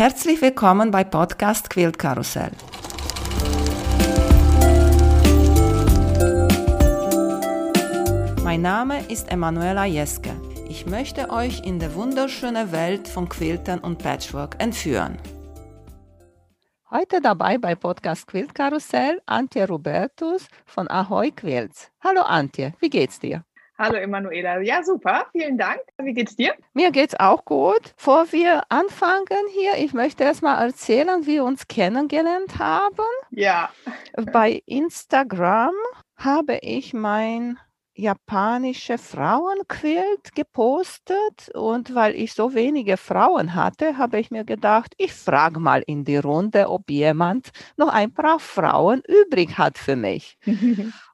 Herzlich willkommen bei Podcast Quilt Karussell. Mein Name ist Emanuela Jeske. Ich möchte euch in die wunderschöne Welt von Quiltern und Patchwork entführen. Heute dabei bei Podcast Quilt Karussell Antje Robertus von Ahoy Quilts. Hallo Antje, wie geht's dir? Hallo Emanuela. Ja, super. Vielen Dank. Wie geht's dir? Mir geht's auch gut. Bevor wir anfangen hier, ich möchte erst mal erzählen, wie wir uns kennengelernt haben. Ja. Bei Instagram habe ich mein japanische Frauenquilt gepostet und weil ich so wenige Frauen hatte, habe ich mir gedacht, ich frage mal in die Runde, ob jemand noch ein paar Frauen übrig hat für mich.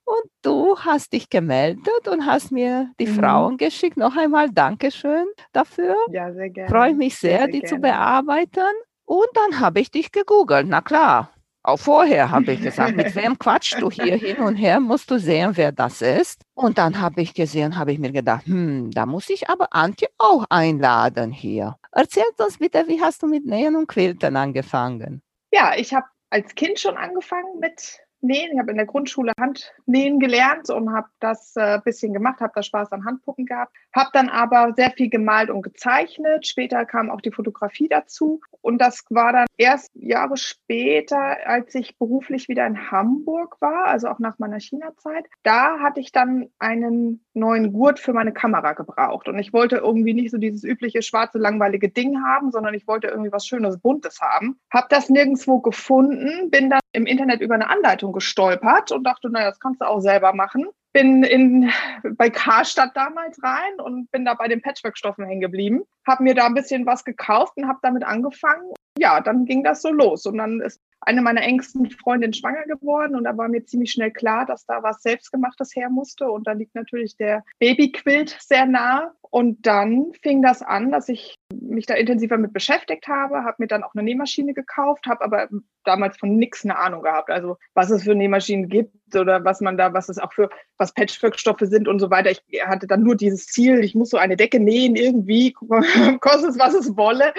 Und du hast dich gemeldet und hast mir die mhm. Frauen geschickt. Noch einmal Dankeschön dafür. Ja, sehr gerne. Freue mich sehr, sehr, sehr die gerne. zu bearbeiten. Und dann habe ich dich gegoogelt. Na klar, auch vorher habe ich gesagt, mit wem quatschst du hier hin und her, musst du sehen, wer das ist. Und dann habe ich gesehen, habe ich mir gedacht, hm, da muss ich aber Antje auch einladen hier. Erzähl uns bitte, wie hast du mit Nähen und Quilten angefangen? Ja, ich habe als Kind schon angefangen mit Nähen. Ich habe in der Grundschule Handnähen gelernt und habe das äh, bisschen gemacht, habe da Spaß an Handpuppen gehabt, habe dann aber sehr viel gemalt und gezeichnet. Später kam auch die Fotografie dazu und das war dann erst Jahre später, als ich beruflich wieder in Hamburg war, also auch nach meiner China-Zeit. Da hatte ich dann einen neuen Gurt für meine Kamera gebraucht und ich wollte irgendwie nicht so dieses übliche schwarze langweilige Ding haben, sondern ich wollte irgendwie was Schönes Buntes haben. Habe das nirgendwo gefunden, bin dann im Internet über eine Anleitung gestolpert und dachte, naja, das kannst du auch selber machen. Bin in, bei Karstadt damals rein und bin da bei den Patchwork-Stoffen hängen geblieben. Habe mir da ein bisschen was gekauft und habe damit angefangen. Ja, dann ging das so los. Und dann ist eine meiner engsten Freundinnen schwanger geworden und da war mir ziemlich schnell klar, dass da was Selbstgemachtes her musste. Und da liegt natürlich der Babyquilt sehr nah. Und dann fing das an, dass ich mich da intensiver mit beschäftigt habe, habe mir dann auch eine Nähmaschine gekauft, habe aber damals von nichts eine Ahnung gehabt, also was es für Nähmaschinen gibt oder was man da, was es auch für, was Patchwork-Stoffe sind und so weiter. Ich hatte dann nur dieses Ziel, ich muss so eine Decke nähen irgendwie, kostet es, was es wolle.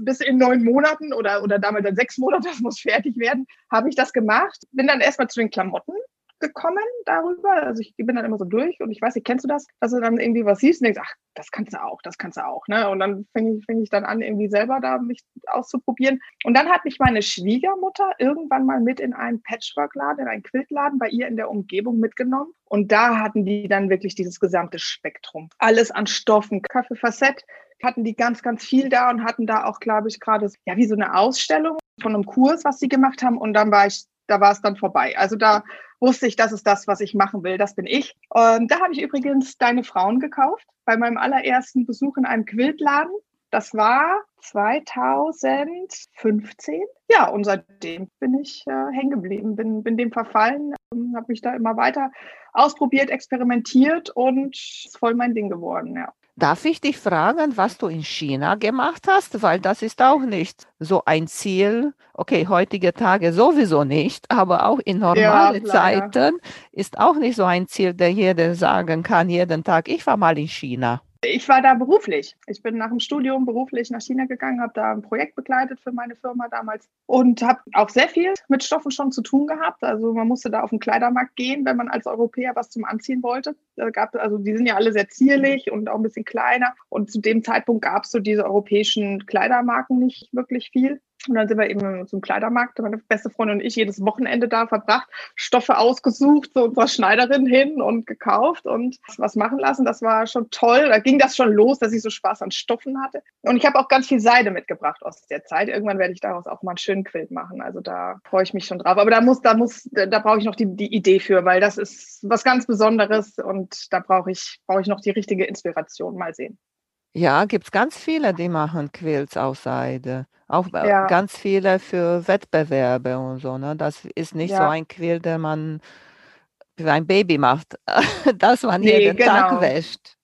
Bis in neun Monaten oder, oder damals dann sechs Monate, das muss fertig werden, habe ich das gemacht. Bin dann erstmal zu den Klamotten gekommen darüber. Also ich bin dann immer so durch und ich weiß nicht, kennst du das, dass du dann irgendwie was siehst und denkst, ach, das kannst du auch, das kannst du auch. Ne? Und dann fing ich, fing ich dann an, irgendwie selber da mich auszuprobieren. Und dann hat mich meine Schwiegermutter irgendwann mal mit in einen Patchwork-Laden, in einen Quiltladen bei ihr in der Umgebung mitgenommen. Und da hatten die dann wirklich dieses gesamte Spektrum. Alles an Stoffen, Kaffee Facette, hatten die ganz, ganz viel da und hatten da auch, glaube ich, gerade ja wie so eine Ausstellung von einem Kurs, was sie gemacht haben. Und dann war ich da war es dann vorbei. Also da wusste ich, das ist das, was ich machen will, das bin ich. Und da habe ich übrigens Deine Frauen gekauft bei meinem allerersten Besuch in einem Quiltladen. Das war 2015. Ja, und seitdem bin ich äh, hängen geblieben, bin, bin dem verfallen, ähm, habe mich da immer weiter ausprobiert, experimentiert und ist voll mein Ding geworden, ja. Darf ich dich fragen, was du in China gemacht hast? Weil das ist auch nicht so ein Ziel. Okay, heutige Tage sowieso nicht, aber auch in normalen ja, Zeiten ist auch nicht so ein Ziel, der jeder sagen kann, jeden Tag, ich war mal in China. Ich war da beruflich. Ich bin nach dem Studium beruflich nach China gegangen, habe da ein Projekt begleitet für meine Firma damals und habe auch sehr viel mit Stoffen schon zu tun gehabt. Also man musste da auf den Kleidermarkt gehen, wenn man als Europäer was zum Anziehen wollte. Da gab, also die sind ja alle sehr zierlich und auch ein bisschen kleiner. Und zu dem Zeitpunkt gab es so diese europäischen Kleidermarken nicht wirklich viel. Und dann sind wir eben zum Kleidermarkt, meine beste Freundin und ich jedes Wochenende da verbracht, Stoffe ausgesucht, zu unserer Schneiderin hin und gekauft und was machen lassen. Das war schon toll. Da ging das schon los, dass ich so Spaß an Stoffen hatte. Und ich habe auch ganz viel Seide mitgebracht aus der Zeit. Irgendwann werde ich daraus auch mal einen schönen Quilt machen. Also da freue ich mich schon drauf. Aber da muss, da muss, da brauche ich noch die, die Idee für, weil das ist was ganz Besonderes und da brauche ich, brauche ich noch die richtige Inspiration. Mal sehen. Ja, gibt es ganz viele, die machen Quilts aus Seide. Auch äh, Ja, ganz viele für Wettbewerbe und so, ne? Das ist nicht so ein Quilt, den man für ein Baby macht, das man Nee, jeden Tag genau. wäscht.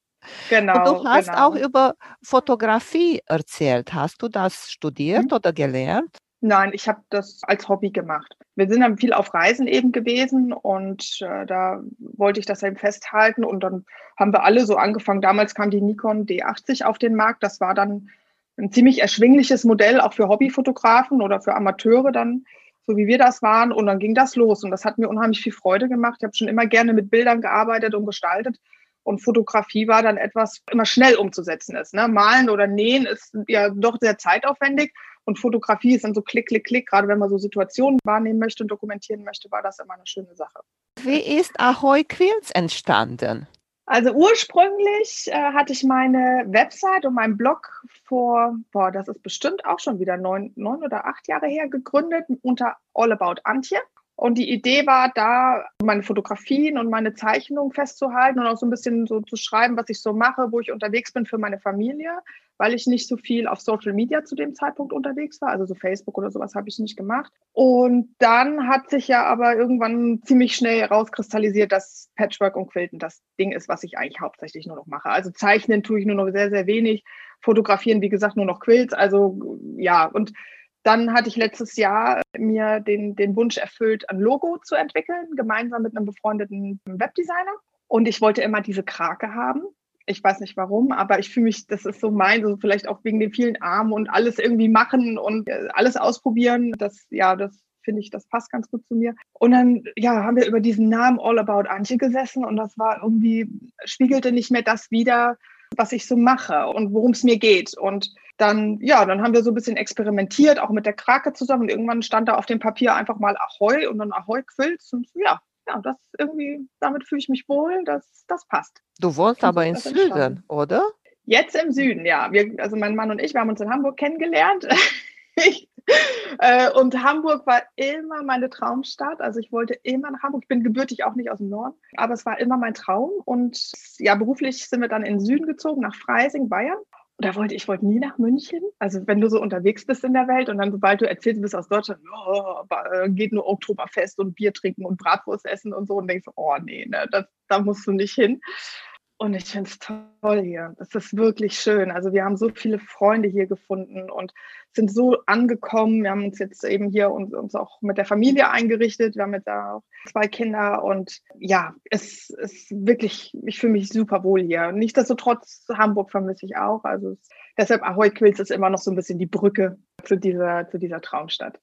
Und du Genau, hast auch genau. über Fotografie erzählt. Hast du das studiert Mhm. oder gelernt? Nein, ich habe das als Hobby gemacht. Wir sind dann viel auf Reisen eben gewesen und äh, da wollte ich das eben festhalten und dann haben wir alle so angefangen. Damals kam die Nikon D80 auf den Markt. Das war dann ein ziemlich erschwingliches Modell auch für Hobbyfotografen oder für Amateure dann, so wie wir das waren. Und dann ging das los. Und das hat mir unheimlich viel Freude gemacht. Ich habe schon immer gerne mit Bildern gearbeitet und gestaltet. Und Fotografie war dann etwas immer schnell umzusetzen ist. Ne? Malen oder nähen ist ja doch sehr zeitaufwendig. Und Fotografie ist dann so klick, klick, klick. Gerade wenn man so Situationen wahrnehmen möchte und dokumentieren möchte, war das immer eine schöne Sache. Wie ist Ahoy Quills entstanden? Also ursprünglich äh, hatte ich meine Website und meinen Blog vor, boah, das ist bestimmt auch schon wieder neun, neun oder acht Jahre her gegründet unter All About Antje. Und die Idee war da, meine Fotografien und meine Zeichnungen festzuhalten und auch so ein bisschen so zu schreiben, was ich so mache, wo ich unterwegs bin für meine Familie, weil ich nicht so viel auf Social Media zu dem Zeitpunkt unterwegs war. Also so Facebook oder sowas habe ich nicht gemacht. Und dann hat sich ja aber irgendwann ziemlich schnell herauskristallisiert, dass Patchwork und Quilten das Ding ist, was ich eigentlich hauptsächlich nur noch mache. Also zeichnen tue ich nur noch sehr, sehr wenig. Fotografieren, wie gesagt, nur noch Quilts. Also ja, und dann hatte ich letztes Jahr mir den, den Wunsch erfüllt, ein Logo zu entwickeln, gemeinsam mit einem befreundeten Webdesigner. Und ich wollte immer diese Krake haben. Ich weiß nicht warum, aber ich fühle mich, das ist so mein, so vielleicht auch wegen den vielen Armen und alles irgendwie machen und äh, alles ausprobieren. Das, ja, das finde ich, das passt ganz gut zu mir. Und dann, ja, haben wir über diesen Namen All About Antje gesessen und das war irgendwie, spiegelte nicht mehr das wieder, was ich so mache und worum es mir geht. Und dann, ja, dann haben wir so ein bisschen experimentiert, auch mit der Krake zusammen. Und irgendwann stand da auf dem Papier einfach mal Ahoi und dann Ahoi Quills. Und ja, ja, das irgendwie, damit fühle ich mich wohl, das, das passt. Du wohnst aber in Süden, oder? Jetzt im Süden, ja. Wir, also mein Mann und ich, wir haben uns in Hamburg kennengelernt. ich, äh, und Hamburg war immer meine Traumstadt. Also ich wollte immer nach Hamburg. Ich bin gebürtig auch nicht aus dem Norden, aber es war immer mein Traum. Und ja, beruflich sind wir dann in den Süden gezogen, nach Freising, Bayern da wollte ich wollte nie nach München. Also wenn du so unterwegs bist in der Welt und dann sobald du erzählst, du bist aus Deutschland, oh, äh, geht nur Oktoberfest und Bier trinken und Bratwurst essen und so und denkst, oh nee, ne, das, da musst du nicht hin. Und ich finde es toll hier. Es ist wirklich schön. Also wir haben so viele Freunde hier gefunden und sind so angekommen. Wir haben uns jetzt eben hier uns, uns auch mit der Familie eingerichtet. Wir haben jetzt auch zwei Kinder und ja, es ist wirklich, ich fühle mich super wohl hier. Nichtsdestotrotz, Hamburg vermisse ich auch. Also es, deshalb Ahoy Quills ist immer noch so ein bisschen die Brücke zu dieser, zu dieser Traumstadt.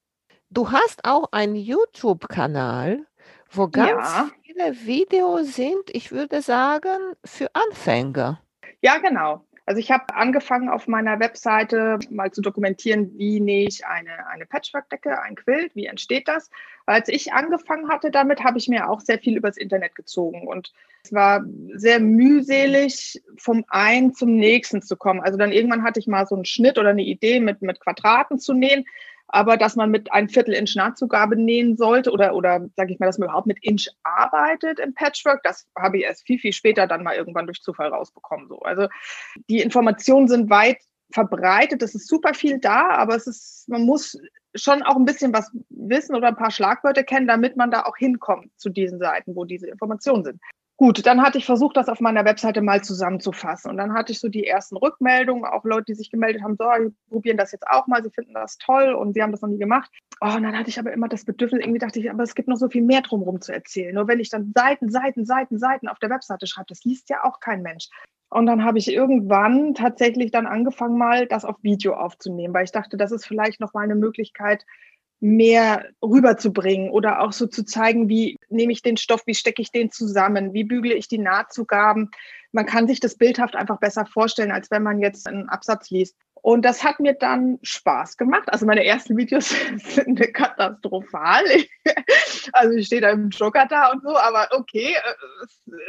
Du hast auch einen YouTube-Kanal wo ganz ja. viele Videos sind, ich würde sagen, für Anfänger. Ja, genau. Also ich habe angefangen auf meiner Webseite mal zu dokumentieren, wie nähe ich eine, eine Patchwork-Decke, ein Quilt, wie entsteht das. Als ich angefangen hatte damit, habe ich mir auch sehr viel übers Internet gezogen und es war sehr mühselig, vom einen zum nächsten zu kommen. Also dann irgendwann hatte ich mal so einen Schnitt oder eine Idee mit, mit Quadraten zu nähen aber dass man mit ein Viertel Inch Nahtzugabe nähen sollte oder, oder sage ich mal, dass man überhaupt mit Inch arbeitet im Patchwork, das habe ich erst viel, viel später dann mal irgendwann durch Zufall rausbekommen. So. Also die Informationen sind weit verbreitet, es ist super viel da, aber es ist, man muss schon auch ein bisschen was wissen oder ein paar Schlagwörter kennen, damit man da auch hinkommt zu diesen Seiten, wo diese Informationen sind. Gut, dann hatte ich versucht, das auf meiner Webseite mal zusammenzufassen. Und dann hatte ich so die ersten Rückmeldungen, auch Leute, die sich gemeldet haben, so, wir probieren das jetzt auch mal, sie finden das toll und sie haben das noch nie gemacht. Oh, und dann hatte ich aber immer das Bedürfnis, irgendwie dachte ich, aber es gibt noch so viel mehr drumherum zu erzählen. Nur wenn ich dann Seiten, Seiten, Seiten, Seiten auf der Webseite schreibe, das liest ja auch kein Mensch. Und dann habe ich irgendwann tatsächlich dann angefangen, mal das auf Video aufzunehmen, weil ich dachte, das ist vielleicht noch mal eine Möglichkeit, mehr rüberzubringen oder auch so zu zeigen, wie nehme ich den Stoff, wie stecke ich den zusammen, wie bügle ich die Nahtzugaben. Man kann sich das bildhaft einfach besser vorstellen, als wenn man jetzt einen Absatz liest. Und das hat mir dann Spaß gemacht. Also meine ersten Videos sind katastrophal. Also ich stehe da im Joker da und so, aber okay,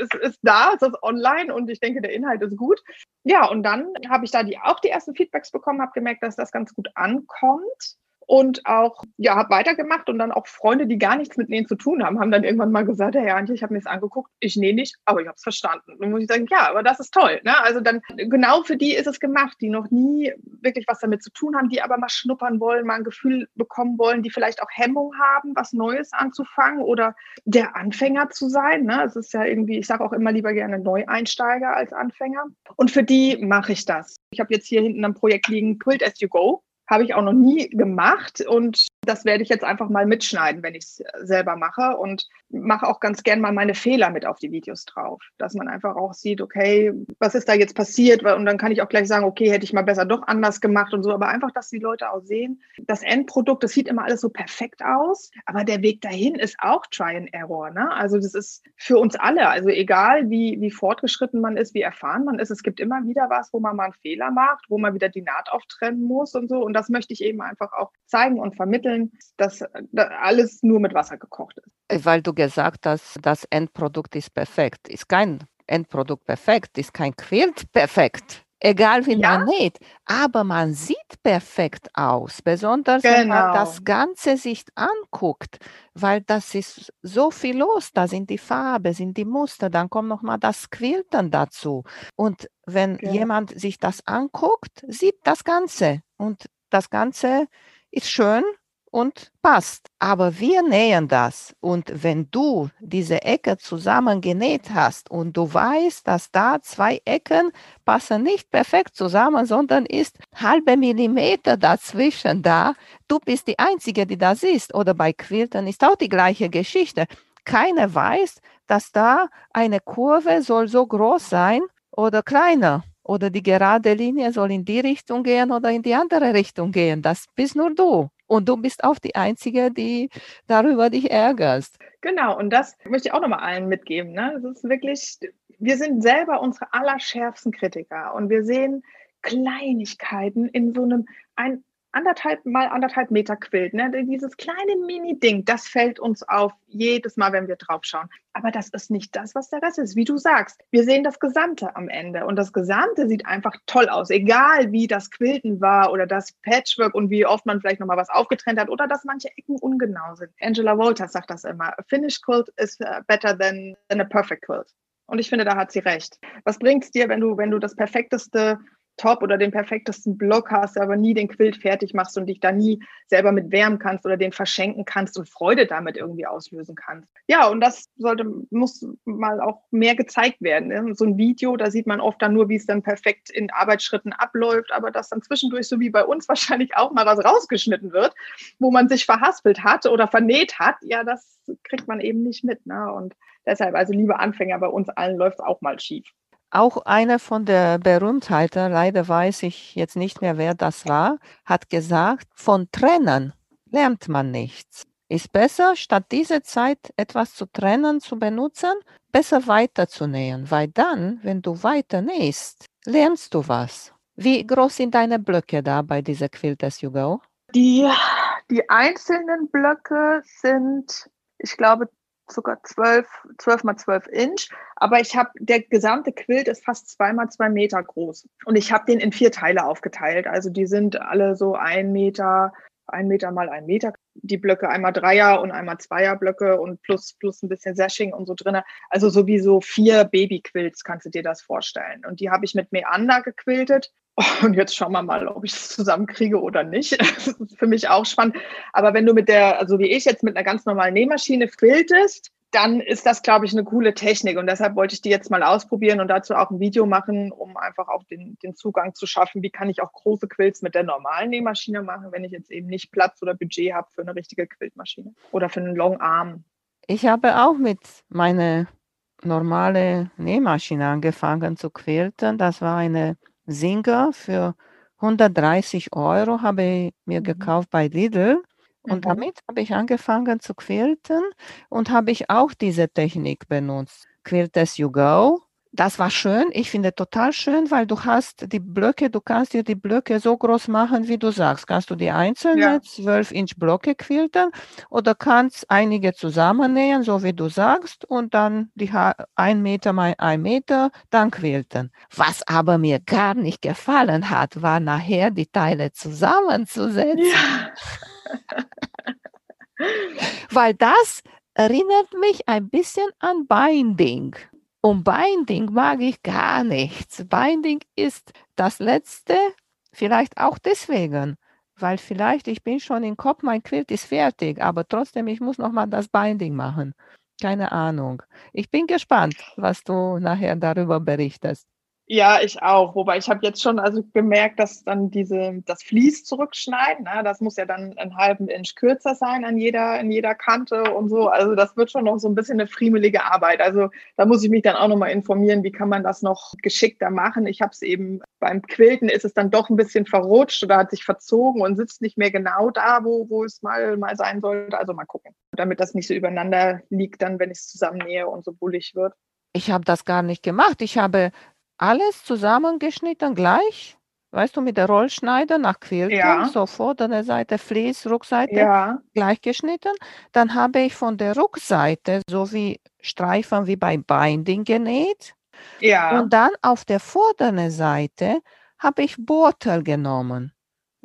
es ist da, es ist online und ich denke, der Inhalt ist gut. Ja, und dann habe ich da die, auch die ersten Feedbacks bekommen, habe gemerkt, dass das ganz gut ankommt und auch, ja, habe weitergemacht und dann auch Freunde, die gar nichts mit Nähen zu tun haben, haben dann irgendwann mal gesagt, Herr Antje, ich habe mir das angeguckt, ich nähe nicht, aber ich habe es verstanden. Dann muss ich sagen, ja, aber das ist toll. Ne? Also dann, genau für die ist es gemacht, die noch nie wirklich was damit zu tun haben, die aber mal schnuppern wollen, mal ein Gefühl bekommen wollen, die vielleicht auch Hemmung haben, was Neues anzufangen oder der Anfänger zu sein. Ne? Es ist ja irgendwie, ich sage auch immer lieber gerne Neueinsteiger als Anfänger. Und für die mache ich das. Ich habe jetzt hier hinten ein Projekt liegen, Quilt as you go habe ich auch noch nie gemacht und Das werde ich jetzt einfach mal mitschneiden, wenn ich es selber mache und mache auch ganz gern mal meine Fehler mit auf die Videos drauf, dass man einfach auch sieht, okay, was ist da jetzt passiert? Und dann kann ich auch gleich sagen, okay, hätte ich mal besser doch anders gemacht und so. Aber einfach, dass die Leute auch sehen, das Endprodukt, das sieht immer alles so perfekt aus, aber der Weg dahin ist auch Try and Error. Ne? Also das ist für uns alle, also egal wie, wie fortgeschritten man ist, wie erfahren man ist, es gibt immer wieder was, wo man mal einen Fehler macht, wo man wieder die Naht auftrennen muss und so. Und das möchte ich eben einfach auch zeigen und vermitteln vermitteln, dass alles nur mit Wasser gekocht ist. Äh, weil du gesagt hast, das Endprodukt ist perfekt. Ist kein Endprodukt perfekt, ist kein Quilt perfekt. Egal wie ja. man näht, aber man sieht perfekt aus, besonders genau. wenn man genau. das Ganze sich anguckt, weil das ist so viel los, da sind die Farben, sind die Muster, dann kommt noch mal das Quilten dazu. Und wenn genau. jemand sich das anguckt, sieht das Ganze und das Ganze ist schön und passt. Aber wir nähen das. Und wenn du diese Ecke zusammen genäht hast und du weißt, dass da zwei Ecken passen nicht perfekt zusammen, sondern ist halbe Millimeter dazwischen da, du bist die Einzige, die das ist. Oder bei Quilten ist auch die gleiche Geschichte. Keiner weiß, dass da eine Kurve soll so groß sein oder kleiner. Oder die gerade Linie soll in die Richtung gehen oder in die andere Richtung gehen. Das bist nur du. Und du bist auch die Einzige, die darüber dich ärgerst. Genau, und das möchte ich auch nochmal allen mitgeben. Ne? Das ist wirklich, wir sind selber unsere allerschärfsten Kritiker und wir sehen Kleinigkeiten in so einem, ein, anderthalb mal anderthalb Meter Quilt. Ne? Dieses kleine Mini-Ding, das fällt uns auf jedes Mal, wenn wir drauf schauen. Aber das ist nicht das, was der Rest ist. Wie du sagst, wir sehen das Gesamte am Ende. Und das Gesamte sieht einfach toll aus. Egal wie das Quilten war oder das Patchwork und wie oft man vielleicht nochmal was aufgetrennt hat oder dass manche Ecken ungenau sind. Angela Walters sagt das immer. A finished quilt is uh, better than, than a perfect quilt. Und ich finde, da hat sie recht. Was bringt es dir, wenn du, wenn du das perfekteste Top oder den perfektesten Block hast, aber nie den Quilt fertig machst und dich da nie selber mit wärmen kannst oder den verschenken kannst und Freude damit irgendwie auslösen kannst. Ja, und das sollte, muss mal auch mehr gezeigt werden. Ne? So ein Video, da sieht man oft dann nur, wie es dann perfekt in Arbeitsschritten abläuft, aber dass dann zwischendurch, so wie bei uns wahrscheinlich auch mal was rausgeschnitten wird, wo man sich verhaspelt hat oder vernäht hat, ja, das kriegt man eben nicht mit. Ne? Und deshalb, also liebe Anfänger, bei uns allen läuft es auch mal schief. Auch einer von der Berühmtheiten, leider weiß ich jetzt nicht mehr, wer das war, hat gesagt, von Trennen lernt man nichts. Ist besser, statt diese Zeit etwas zu trennen, zu benutzen, besser weiterzunähen, weil dann, wenn du weiter nähst, lernst du was. Wie groß sind deine Blöcke da bei dieser Quilt as you go? Die, die einzelnen Blöcke sind, ich glaube, sogar 12, 12 mal 12 Inch. Aber ich habe, der gesamte Quilt ist fast zwei mal zwei Meter groß. Und ich habe den in vier Teile aufgeteilt. Also die sind alle so ein Meter, ein Meter mal ein Meter. Die Blöcke einmal Dreier und einmal Zweier Blöcke und plus, plus ein bisschen Sashing und so drin. Also sowieso vier Babyquilts kannst du dir das vorstellen. Und die habe ich mit Meander gequiltet. Und jetzt schauen wir mal, ob ich es zusammenkriege oder nicht. Das ist für mich auch spannend. Aber wenn du mit der, also wie ich jetzt mit einer ganz normalen Nähmaschine filtest, dann ist das, glaube ich, eine coole Technik. Und deshalb wollte ich die jetzt mal ausprobieren und dazu auch ein Video machen, um einfach auch den, den Zugang zu schaffen. Wie kann ich auch große Quilts mit der normalen Nähmaschine machen, wenn ich jetzt eben nicht Platz oder Budget habe für eine richtige Quiltmaschine oder für einen Long Arm. Ich habe auch mit meiner normalen Nähmaschine angefangen zu quilten. Das war eine Singer für 130 Euro habe ich mir mhm. gekauft bei Lidl. Und mhm. damit habe ich angefangen zu quilten und habe ich auch diese Technik benutzt. Quilt as you go das war schön. Ich finde total schön, weil du hast die Blöcke, du kannst dir die Blöcke so groß machen, wie du sagst. Kannst du die einzelnen ja. 12 Inch Blöcke quilten oder kannst einige zusammennähen, so wie du sagst, und dann die ein Meter mal ein Meter, dann quilten. Was aber mir gar nicht gefallen hat, war nachher die Teile zusammenzusetzen. Ja. weil das erinnert mich ein bisschen an Binding. Und Binding mag ich gar nichts. Binding ist das Letzte, vielleicht auch deswegen, weil vielleicht ich bin schon im Kopf, mein Quilt ist fertig, aber trotzdem, ich muss nochmal das Binding machen. Keine Ahnung. Ich bin gespannt, was du nachher darüber berichtest. Ja, ich auch. Wobei ich habe jetzt schon also gemerkt, dass dann diese das Vlies zurückschneiden, ne, das muss ja dann einen halben Inch kürzer sein an jeder in jeder Kante und so. Also das wird schon noch so ein bisschen eine friemelige Arbeit. Also da muss ich mich dann auch noch mal informieren, wie kann man das noch geschickter machen. Ich habe es eben beim Quilten ist es dann doch ein bisschen verrutscht oder hat sich verzogen und sitzt nicht mehr genau da, wo, wo es mal, mal sein sollte. Also mal gucken, damit das nicht so übereinander liegt, dann wenn ich es zusammennähe und so bullig wird. Ich habe das gar nicht gemacht. Ich habe alles zusammengeschnitten gleich, weißt du, mit der Rollschneider nach Quiltung, Ja, so vordere Seite, Vlies, Rückseite ja, gleich geschnitten. Dann habe ich von der Rückseite so wie Streifen wie bei Binding genäht ja. und dann auf der vorderen Seite habe ich Bortel genommen,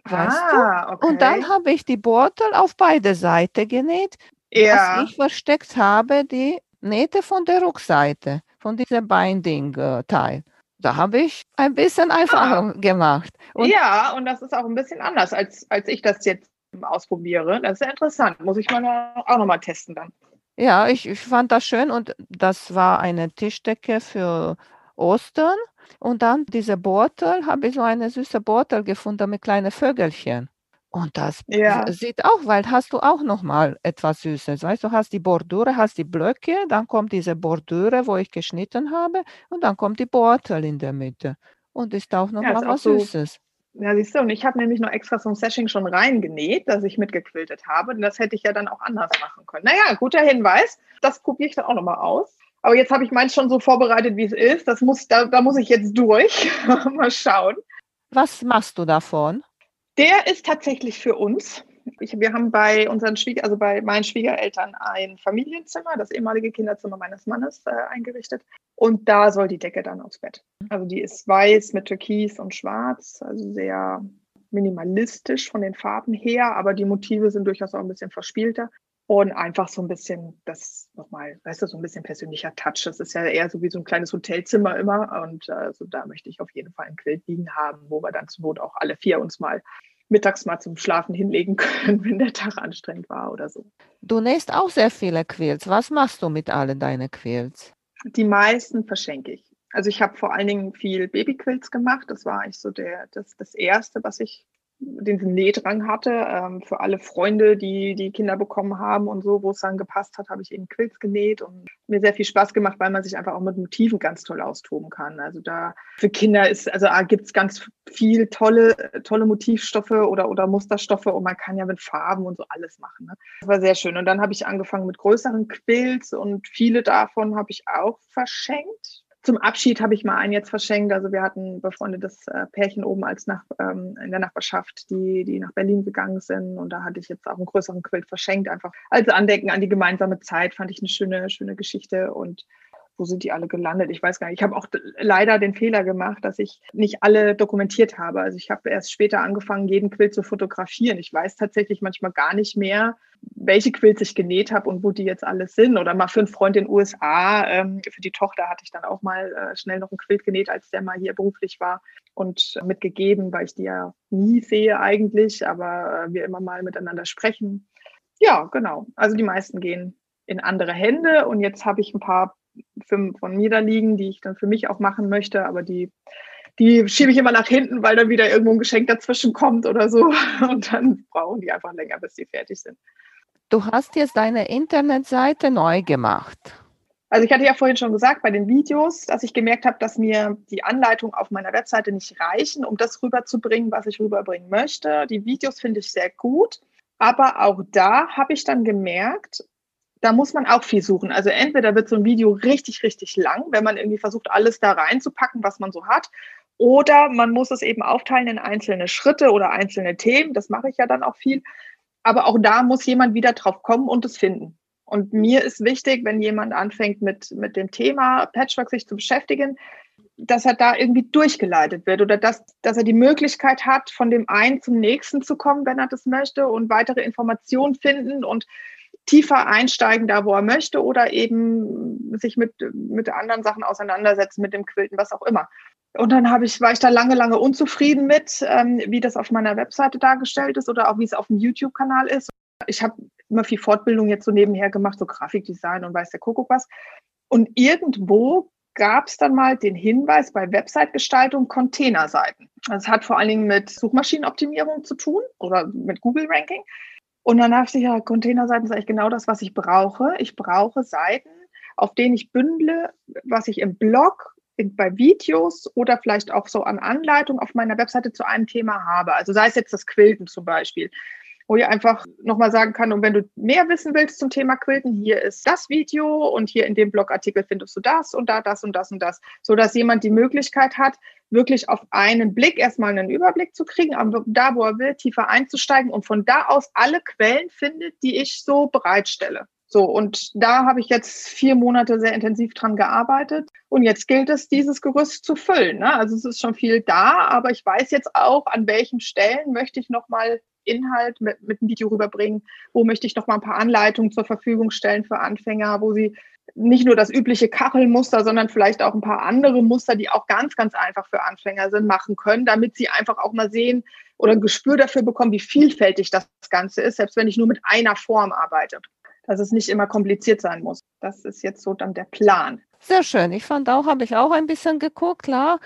weißt du? Ah, Und dann okay. habe ich die Bortel auf beide Seiten genäht, dass Ja. ich versteckt habe die Nähte von der Rückseite, von diesem Binding-Teil. Da habe ich ein bisschen Ah. einfacher gemacht. Und Ja, und das ist auch ein bisschen anders, als, als ich das jetzt ausprobiere. Das ist ja interessant. Muss ich mal noch, auch nochmal testen dann. ja, ich, ich fand das schön und das war eine Tischdecke für Ostern. Und dann diese Bortel, habe ich so eine süße Bortel gefunden mit kleinen Vögelchen. Und das Ja, sieht auch, weil hast du auch noch mal etwas Süßes. Weißt du, hast die Bordüre, hast die Blöcke, dann kommt diese Bordüre, wo ich geschnitten habe, und dann kommt die Bortel in der Mitte. Und ist auch noch ja, was so. Süßes. Ja, siehst du, und ich habe nämlich noch extra so ein Sashing schon reingenäht, das ich mitgequiltet habe. Und das hätte ich ja dann auch anders machen können. Naja, guter Hinweis. Das probiere ich dann auch nochmal aus. Aber jetzt habe ich meins schon so vorbereitet, wie es ist. Das muss, da, da muss ich jetzt durch. mal schauen. Was machst du davon? Der ist tatsächlich für uns. Ich, wir haben bei unseren Schwieger, also bei meinen Schwiegereltern ein Familienzimmer, das ehemalige Kinderzimmer meines Mannes, äh, eingerichtet. Und da soll die Decke dann aufs Bett. Also die ist weiß mit Türkis und Schwarz, also sehr minimalistisch von den Farben her, aber die Motive sind durchaus auch ein bisschen verspielter. Und einfach so ein bisschen, das nochmal, weißt du, so ein bisschen persönlicher Touch. Das ist ja eher so wie so ein kleines Hotelzimmer immer. Und also da möchte ich auf jeden Fall ein Quilt liegen haben, wo wir dann zur Not auch alle vier uns mal mittags mal zum Schlafen hinlegen können, wenn der Tag anstrengend war oder so. Du nähst auch sehr viele Quilts. Was machst du mit allen deinen Quilts? Die meisten verschenke ich. Also ich habe vor allen Dingen viel Babyquilts gemacht. Das war eigentlich so der, das, das erste, was ich den Nähdrang hatte. Ähm, für alle Freunde, die die Kinder bekommen haben und so, wo es dann gepasst hat, habe ich eben Quilts genäht und mir sehr viel Spaß gemacht, weil man sich einfach auch mit Motiven ganz toll austoben kann. Also da für Kinder ist, also gibt es ganz viel tolle, tolle Motivstoffe oder, oder Musterstoffe und man kann ja mit Farben und so alles machen. Ne? Das war sehr schön. Und dann habe ich angefangen mit größeren Quilts und viele davon habe ich auch verschenkt. Zum Abschied habe ich mal einen jetzt verschenkt. Also wir hatten befreundetes äh, Pärchen oben als nach, ähm, in der Nachbarschaft, die, die nach Berlin gegangen sind. Und da hatte ich jetzt auch einen größeren Quilt verschenkt. Einfach als Andenken an die gemeinsame Zeit fand ich eine schöne, schöne Geschichte. Und wo sind die alle gelandet? Ich weiß gar nicht. Ich habe auch leider den Fehler gemacht, dass ich nicht alle dokumentiert habe. Also ich habe erst später angefangen, jeden Quilt zu fotografieren. Ich weiß tatsächlich manchmal gar nicht mehr, welche Quilts ich genäht habe und wo die jetzt alles sind. Oder mal für einen Freund in den USA, ähm, für die Tochter hatte ich dann auch mal äh, schnell noch ein Quilt genäht, als der mal hier beruflich war und äh, mitgegeben, weil ich die ja nie sehe eigentlich, aber äh, wir immer mal miteinander sprechen. Ja, genau. Also die meisten gehen in andere Hände und jetzt habe ich ein paar von mir da liegen, die ich dann für mich auch machen möchte, aber die, die schiebe ich immer nach hinten, weil dann wieder irgendwo ein Geschenk dazwischen kommt oder so. Und dann brauchen die einfach länger, bis die fertig sind. Du hast jetzt deine Internetseite neu gemacht. Also ich hatte ja vorhin schon gesagt bei den Videos, dass ich gemerkt habe, dass mir die Anleitungen auf meiner Webseite nicht reichen, um das rüberzubringen, was ich rüberbringen möchte. Die Videos finde ich sehr gut, aber auch da habe ich dann gemerkt, da muss man auch viel suchen. Also entweder wird so ein Video richtig, richtig lang, wenn man irgendwie versucht, alles da reinzupacken, was man so hat. Oder man muss es eben aufteilen in einzelne Schritte oder einzelne Themen. Das mache ich ja dann auch viel. Aber auch da muss jemand wieder drauf kommen und es finden. Und mir ist wichtig, wenn jemand anfängt mit, mit dem Thema Patchwork sich zu beschäftigen, dass er da irgendwie durchgeleitet wird oder dass, dass er die Möglichkeit hat, von dem einen zum nächsten zu kommen, wenn er das möchte und weitere Informationen finden und tiefer einsteigen, da wo er möchte, oder eben sich mit, mit anderen Sachen auseinandersetzen, mit dem Quilten, was auch immer. Und dann ich, war ich da lange, lange unzufrieden mit, ähm, wie das auf meiner Webseite dargestellt ist oder auch wie es auf dem YouTube-Kanal ist. Ich habe immer viel Fortbildung jetzt so nebenher gemacht, so Grafikdesign und weiß der Kuckuck was. Und irgendwo gab es dann mal den Hinweis bei Website-Gestaltung Containerseiten. Das hat vor allen Dingen mit Suchmaschinenoptimierung zu tun oder mit Google-Ranking. Und dann dachte ich, ja, Containerseiten ist eigentlich genau das, was ich brauche. Ich brauche Seiten, auf denen ich bündle, was ich im Blog, in, bei Videos oder vielleicht auch so an Anleitungen auf meiner Webseite zu einem Thema habe. Also sei es jetzt das Quilten zum Beispiel wo ich einfach nochmal sagen kann, und wenn du mehr wissen willst zum Thema Quilten, hier ist das Video und hier in dem Blogartikel findest du das und da das und das und das, so dass jemand die Möglichkeit hat, wirklich auf einen Blick erstmal einen Überblick zu kriegen, aber da, wo er will, tiefer einzusteigen und von da aus alle Quellen findet, die ich so bereitstelle. So, und da habe ich jetzt vier Monate sehr intensiv dran gearbeitet. Und jetzt gilt es, dieses Gerüst zu füllen. Ne? Also es ist schon viel da, aber ich weiß jetzt auch, an welchen Stellen möchte ich nochmal Inhalt mit, mit einem Video rüberbringen, wo möchte ich noch mal ein paar Anleitungen zur Verfügung stellen für Anfänger, wo sie nicht nur das übliche Kachelmuster, sondern vielleicht auch ein paar andere Muster, die auch ganz, ganz einfach für Anfänger sind, machen können, damit sie einfach auch mal sehen oder ein Gespür dafür bekommen, wie vielfältig das Ganze ist, selbst wenn ich nur mit einer Form arbeite. Dass es nicht immer kompliziert sein muss. Das ist jetzt so dann der Plan. Sehr schön. Ich fand auch, habe ich auch ein bisschen geguckt, klar.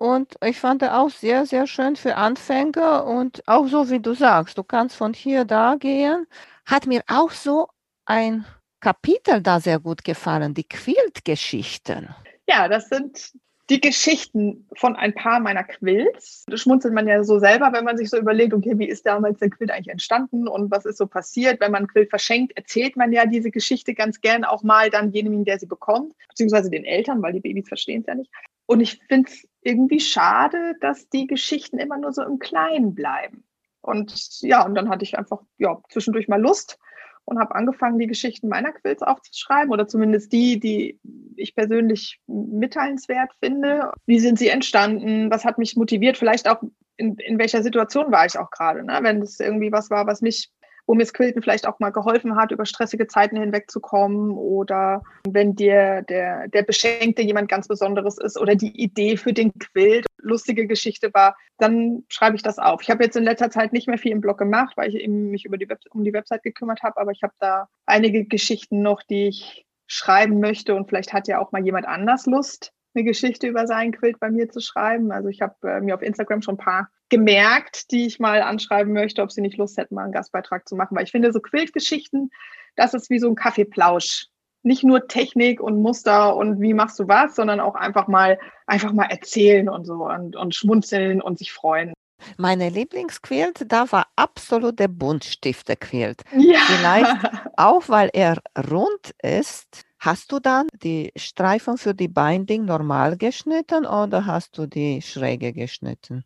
Und ich fand er auch sehr, sehr schön für Anfänger und auch so, wie du sagst, du kannst von hier da gehen. Hat mir auch so ein Kapitel da sehr gut gefallen, die Quilt-Geschichten. Ja, das sind die Geschichten von ein paar meiner Quilts. Das schmunzelt man ja so selber, wenn man sich so überlegt, okay, wie ist damals der Quilt eigentlich entstanden und was ist so passiert? Wenn man einen Quilt verschenkt, erzählt man ja diese Geschichte ganz gern auch mal dann jenem, der sie bekommt, beziehungsweise den Eltern, weil die Babys verstehen es ja nicht. Und ich finde es irgendwie schade, dass die Geschichten immer nur so im Kleinen bleiben. Und ja, und dann hatte ich einfach ja, zwischendurch mal Lust und habe angefangen, die Geschichten meiner Quills aufzuschreiben oder zumindest die, die ich persönlich mitteilenswert finde. Wie sind sie entstanden? Was hat mich motiviert? Vielleicht auch in, in welcher Situation war ich auch gerade? Ne? Wenn es irgendwie was war, was mich wo mir das Quilten vielleicht auch mal geholfen hat, über stressige Zeiten hinwegzukommen oder wenn dir der, der Beschenkte jemand ganz Besonderes ist oder die Idee für den Quilt lustige Geschichte war, dann schreibe ich das auf. Ich habe jetzt in letzter Zeit nicht mehr viel im Blog gemacht, weil ich eben mich über die Web um die Website gekümmert habe, aber ich habe da einige Geschichten noch, die ich schreiben möchte und vielleicht hat ja auch mal jemand anders Lust, eine Geschichte über seinen Quilt bei mir zu schreiben. Also ich habe äh, mir auf Instagram schon ein paar gemerkt, die ich mal anschreiben möchte, ob sie nicht Lust hätten, mal einen Gastbeitrag zu machen. Weil ich finde, so Quiltgeschichten, das ist wie so ein Kaffeeplausch. Nicht nur Technik und Muster und wie machst du was, sondern auch einfach mal, einfach mal erzählen und so und, und schmunzeln und sich freuen. Meine Lieblingsquilt, da war absolut der Buntstifter-Quilt. Ja. Vielleicht auch, weil er rund ist. Hast du dann die Streifen für die Binding normal geschnitten oder hast du die schräge geschnitten?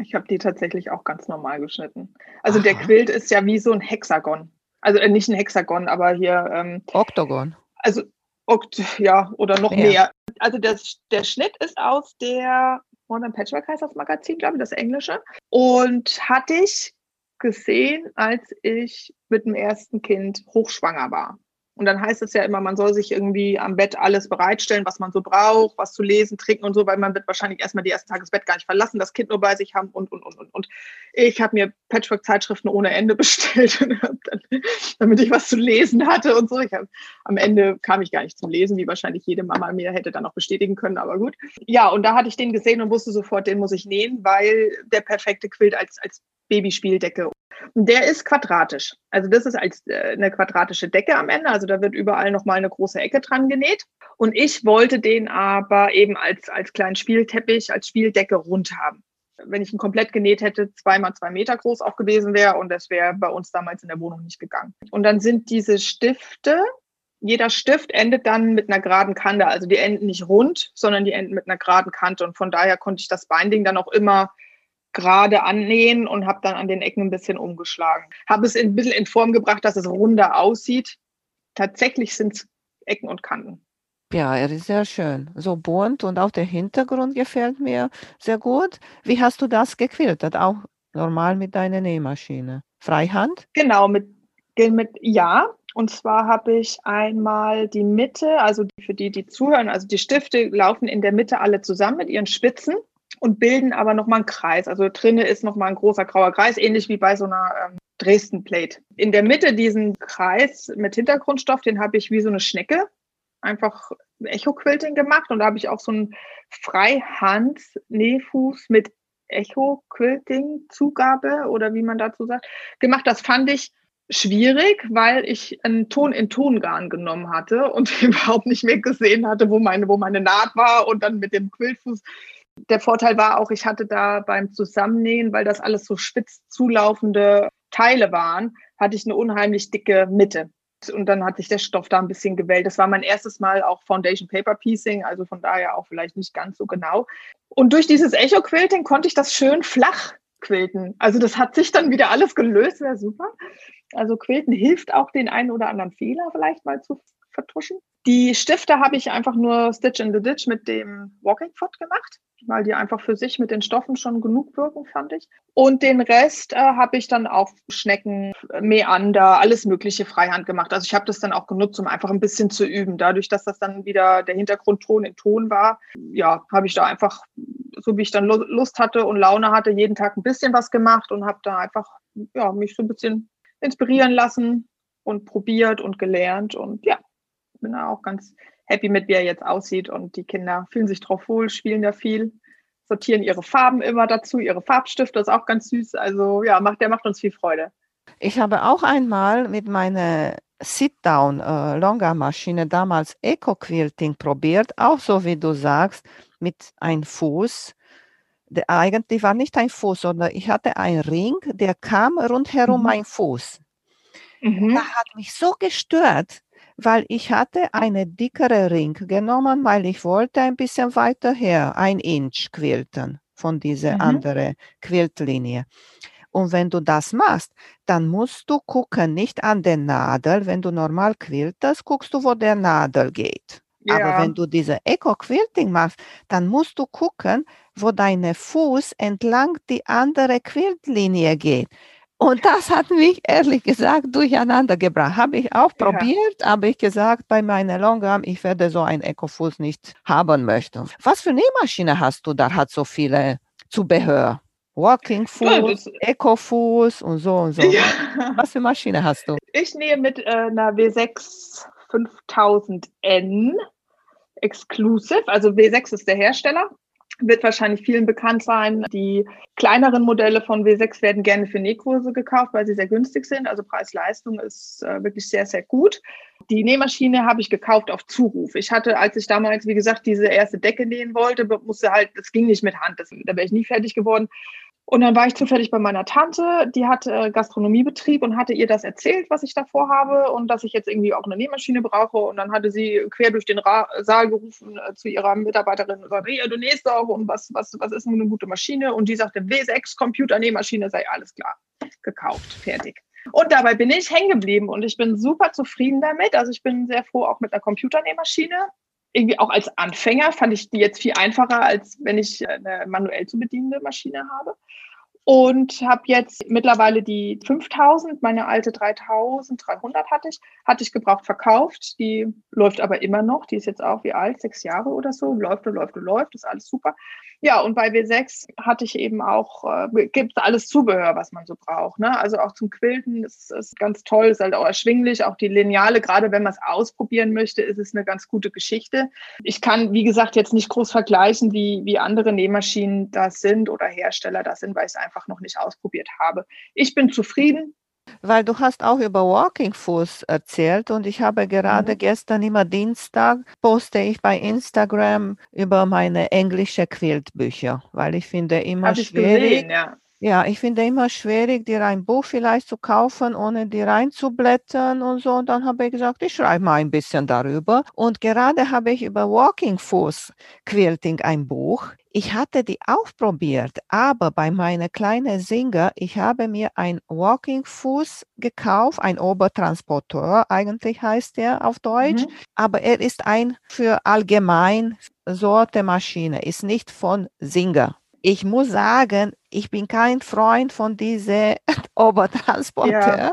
Ich habe die tatsächlich auch ganz normal geschnitten. Also Aha. der Quilt ist ja wie so ein Hexagon. Also äh, nicht ein Hexagon, aber hier. Ähm, Oktogon. Also Okt ja, oder noch mehr. mehr. Also das, der Schnitt ist aus der Modern Patchwork heißt das Magazin, glaube ich, das englische. Und hatte ich gesehen, als ich mit dem ersten Kind hochschwanger war. Und dann heißt es ja immer, man soll sich irgendwie am Bett alles bereitstellen, was man so braucht, was zu lesen, trinken und so, weil man wird wahrscheinlich erstmal die ersten Tage das Bett gar nicht verlassen, das Kind nur bei sich haben und, und, und, und. und. Ich habe mir Patchwork-Zeitschriften ohne Ende bestellt, dann, damit ich was zu lesen hatte und so. Hab, am Ende kam ich gar nicht zum Lesen, wie wahrscheinlich jede Mama mir hätte dann auch bestätigen können, aber gut. Ja, und da hatte ich den gesehen und wusste sofort, den muss ich nähen, weil der perfekte Quilt als, als Babyspieldecke. Der ist quadratisch. Also das ist als äh, eine quadratische Decke am Ende. Also da wird überall nochmal eine große Ecke dran genäht. Und ich wollte den aber eben als, als kleinen Spielteppich, als Spieldecke rund haben. Wenn ich ihn komplett genäht hätte, zweimal zwei Meter groß auch gewesen wäre und das wäre bei uns damals in der Wohnung nicht gegangen. Und dann sind diese Stifte, jeder Stift endet dann mit einer geraden Kante. Also die enden nicht rund, sondern die enden mit einer geraden Kante. Und von daher konnte ich das Binding dann auch immer gerade annähen und habe dann an den Ecken ein bisschen umgeschlagen. Habe es ein bisschen in Form gebracht, dass es runder aussieht. Tatsächlich sind es Ecken und Kanten. Ja, er ist sehr schön. So bunt und auch der Hintergrund gefällt mir sehr gut. Wie hast du das gequiltet? Auch normal mit deiner Nähmaschine? Freihand? Genau, mit, mit ja. Und zwar habe ich einmal die Mitte, also für die, die zuhören, also die Stifte laufen in der Mitte alle zusammen mit ihren Spitzen und bilden aber nochmal einen Kreis. Also drinne ist nochmal ein großer grauer Kreis, ähnlich wie bei so einer ähm, Dresden-Plate. In der Mitte diesen Kreis mit Hintergrundstoff, den habe ich wie so eine Schnecke einfach Echo-Quilting gemacht und da habe ich auch so einen Freihand-Nähfuß mit Echo-Quilting-Zugabe oder wie man dazu sagt, gemacht. Das fand ich schwierig, weil ich einen Ton in Tongarn genommen hatte und überhaupt nicht mehr gesehen hatte, wo meine, wo meine Naht war und dann mit dem Quiltfuß. Der Vorteil war auch, ich hatte da beim Zusammennähen, weil das alles so spitz zulaufende Teile waren, hatte ich eine unheimlich dicke Mitte. Und dann hat sich der Stoff da ein bisschen gewählt. Das war mein erstes Mal auch Foundation Paper Piecing, also von daher auch vielleicht nicht ganz so genau. Und durch dieses Echo Quilting konnte ich das schön flach quilten. Also das hat sich dann wieder alles gelöst, wäre super. Also Quilten hilft auch den einen oder anderen Fehler vielleicht mal zu vertuschen. Die Stifte habe ich einfach nur Stitch in the Ditch mit dem Walking Foot gemacht, weil die einfach für sich mit den Stoffen schon genug wirken, fand ich. Und den Rest äh, habe ich dann auf Schnecken, Meander, alles mögliche Freihand gemacht. Also ich habe das dann auch genutzt, um einfach ein bisschen zu üben. Dadurch, dass das dann wieder der Hintergrundton in Ton war, ja, habe ich da einfach, so wie ich dann Lust hatte und Laune hatte, jeden Tag ein bisschen was gemacht und habe da einfach ja, mich so ein bisschen inspirieren lassen und probiert und gelernt und ja, bin da auch ganz happy mit, wie er jetzt aussieht und die Kinder fühlen sich drauf wohl, spielen da viel, sortieren ihre Farben immer dazu, ihre Farbstifte, ist auch ganz süß. Also ja, macht, der macht uns viel Freude. Ich habe auch einmal mit meiner Sit-Down äh, damals Eco Quilting probiert, auch so wie du sagst, mit einem Fuß. Der, eigentlich war nicht ein Fuß, sondern ich hatte einen Ring, der kam rundherum mhm. mein Fuß. Mhm. Das hat mich so gestört, weil ich hatte eine dickere Ring genommen, weil ich wollte ein bisschen weiter her, ein Inch quilten von dieser mhm. anderen Quiltlinie. Und wenn du das machst, dann musst du gucken, nicht an der Nadel. Wenn du normal quiltest, guckst du, wo der Nadel geht. Ja. Aber wenn du diese Eco-Quilting machst, dann musst du gucken, wo dein Fuß entlang die andere Quiltlinie geht. Und das hat mich ehrlich gesagt durcheinander gebracht. Habe ich auch ja. probiert, habe ich gesagt, bei meiner Longarm, ich werde so einen Ecofuß nicht haben möchten. Was für Nähmaschine hast du da? Hat so viele Zubehör. Walking Fuß, ja, Eco-Fuß und so und so. Ja. Was für Maschine hast du? Ich nähe mit äh, einer W6 5000N Exclusive, also W6 ist der Hersteller wird wahrscheinlich vielen bekannt sein. Die kleineren Modelle von W6 werden gerne für Nähkurse gekauft, weil sie sehr günstig sind. Also Preis-Leistung ist äh, wirklich sehr, sehr gut. Die Nähmaschine habe ich gekauft auf Zuruf. Ich hatte, als ich damals, wie gesagt, diese erste Decke nähen wollte, musste halt, das ging nicht mit Hand, das, da wäre ich nie fertig geworden. Und dann war ich zufällig bei meiner Tante, die hatte äh, Gastronomiebetrieb und hatte ihr das erzählt, was ich da vorhabe und dass ich jetzt irgendwie auch eine Nähmaschine brauche. Und dann hatte sie quer durch den Ra Saal gerufen äh, zu ihrer Mitarbeiterin und sagte, hey, du nähst doch und was, was, was ist denn eine gute Maschine? Und die sagte, W6 Computernähmaschine sei alles klar, gekauft, fertig. Und dabei bin ich hängen geblieben und ich bin super zufrieden damit. Also ich bin sehr froh auch mit einer Computernähmaschine irgendwie auch als Anfänger fand ich die jetzt viel einfacher, als wenn ich eine manuell zu bedienende Maschine habe. Und habe jetzt mittlerweile die 5000, meine alte 3300 hatte ich, hatte ich gebraucht verkauft. Die läuft aber immer noch. Die ist jetzt auch wie alt, sechs Jahre oder so. Läuft und läuft und läuft, ist alles super. Ja, und bei W6 hatte ich eben auch, äh, gibt es alles Zubehör, was man so braucht. Ne? Also auch zum Quilten ist es ganz toll, ist halt auch erschwinglich. Auch die Lineale, gerade wenn man es ausprobieren möchte, ist es eine ganz gute Geschichte. Ich kann, wie gesagt, jetzt nicht groß vergleichen, wie, wie andere Nähmaschinen das sind oder Hersteller das sind, weil ich es einfach noch nicht ausprobiert habe. Ich bin zufrieden, weil du hast auch über Walking Fuß erzählt und ich habe gerade mhm. gestern immer Dienstag poste ich bei Instagram über meine englische Quiltbücher, weil ich finde immer schwierig. Gesehen, ja. Ja, ich finde immer schwierig, dir ein Buch vielleicht zu kaufen, ohne die reinzublättern und so. Und dann habe ich gesagt, ich schreibe mal ein bisschen darüber. Und gerade habe ich über Walking Fuß Quilting ein Buch. Ich hatte die auch probiert, aber bei meiner kleinen Singer, ich habe mir ein Walking Fuß gekauft, ein Obertransporteur, eigentlich heißt der auf Deutsch, mhm. aber er ist ein für allgemein Sorte Maschine, ist nicht von Singer ich muss sagen, ich bin kein Freund von diesem Obertransporteur, ja.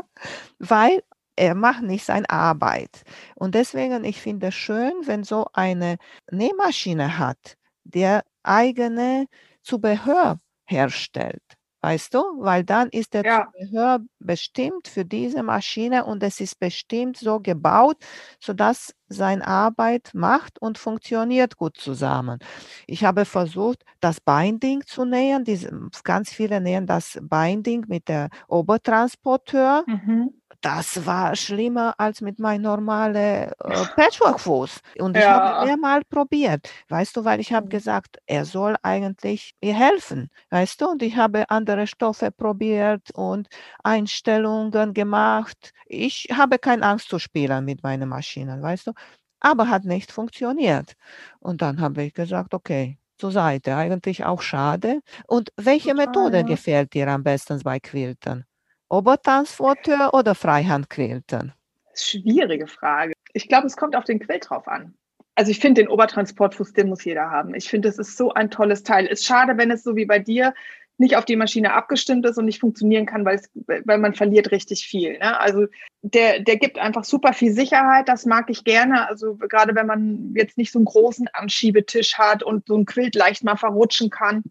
weil er macht nicht seine Arbeit. Und deswegen, ich finde es schön, wenn so eine Nähmaschine hat, der eigene Zubehör herstellt. Weißt du? Weil dann ist der Ja. Zubehör bestimmt für diese Maschine und es ist bestimmt so gebaut, sodass seine Arbeit macht und funktioniert gut zusammen. Ich habe versucht, das Binding zu nähen. Diese, ganz viele nähen das Binding mit der Obertransporteur. Mhm. Das war schlimmer als mit meinem normalen äh, Patchwork-Fuß. Und ich Ja. habe mehrmals probiert, weißt du, weil ich habe Mhm. gesagt, er soll eigentlich mir helfen, weißt du, und ich habe andere Stoffe probiert und Einstellungen gemacht. Ich habe keine Angst zu spielen mit meinen Maschinen, weißt du, aber hat nicht funktioniert. Und dann habe ich gesagt, okay, zur Seite, eigentlich auch schade. Und welche Methode gefällt dir am besten bei Quilten? Obertransporteur oder Freihandquilten? Schwierige Frage. Ich glaube, es kommt auf den Quilt drauf an. Also ich finde den Obertransportfuß, den muss jeder haben. Ich finde, es ist so ein tolles Teil. Ist schade, wenn es so wie bei dir nicht auf die Maschine abgestimmt ist und nicht funktionieren kann, weil, weil man verliert richtig viel. Ne? Also der, der gibt einfach super viel Sicherheit, das mag ich gerne. Also gerade wenn man jetzt nicht so einen großen Anschiebetisch hat und so ein Quilt leicht mal verrutschen kann,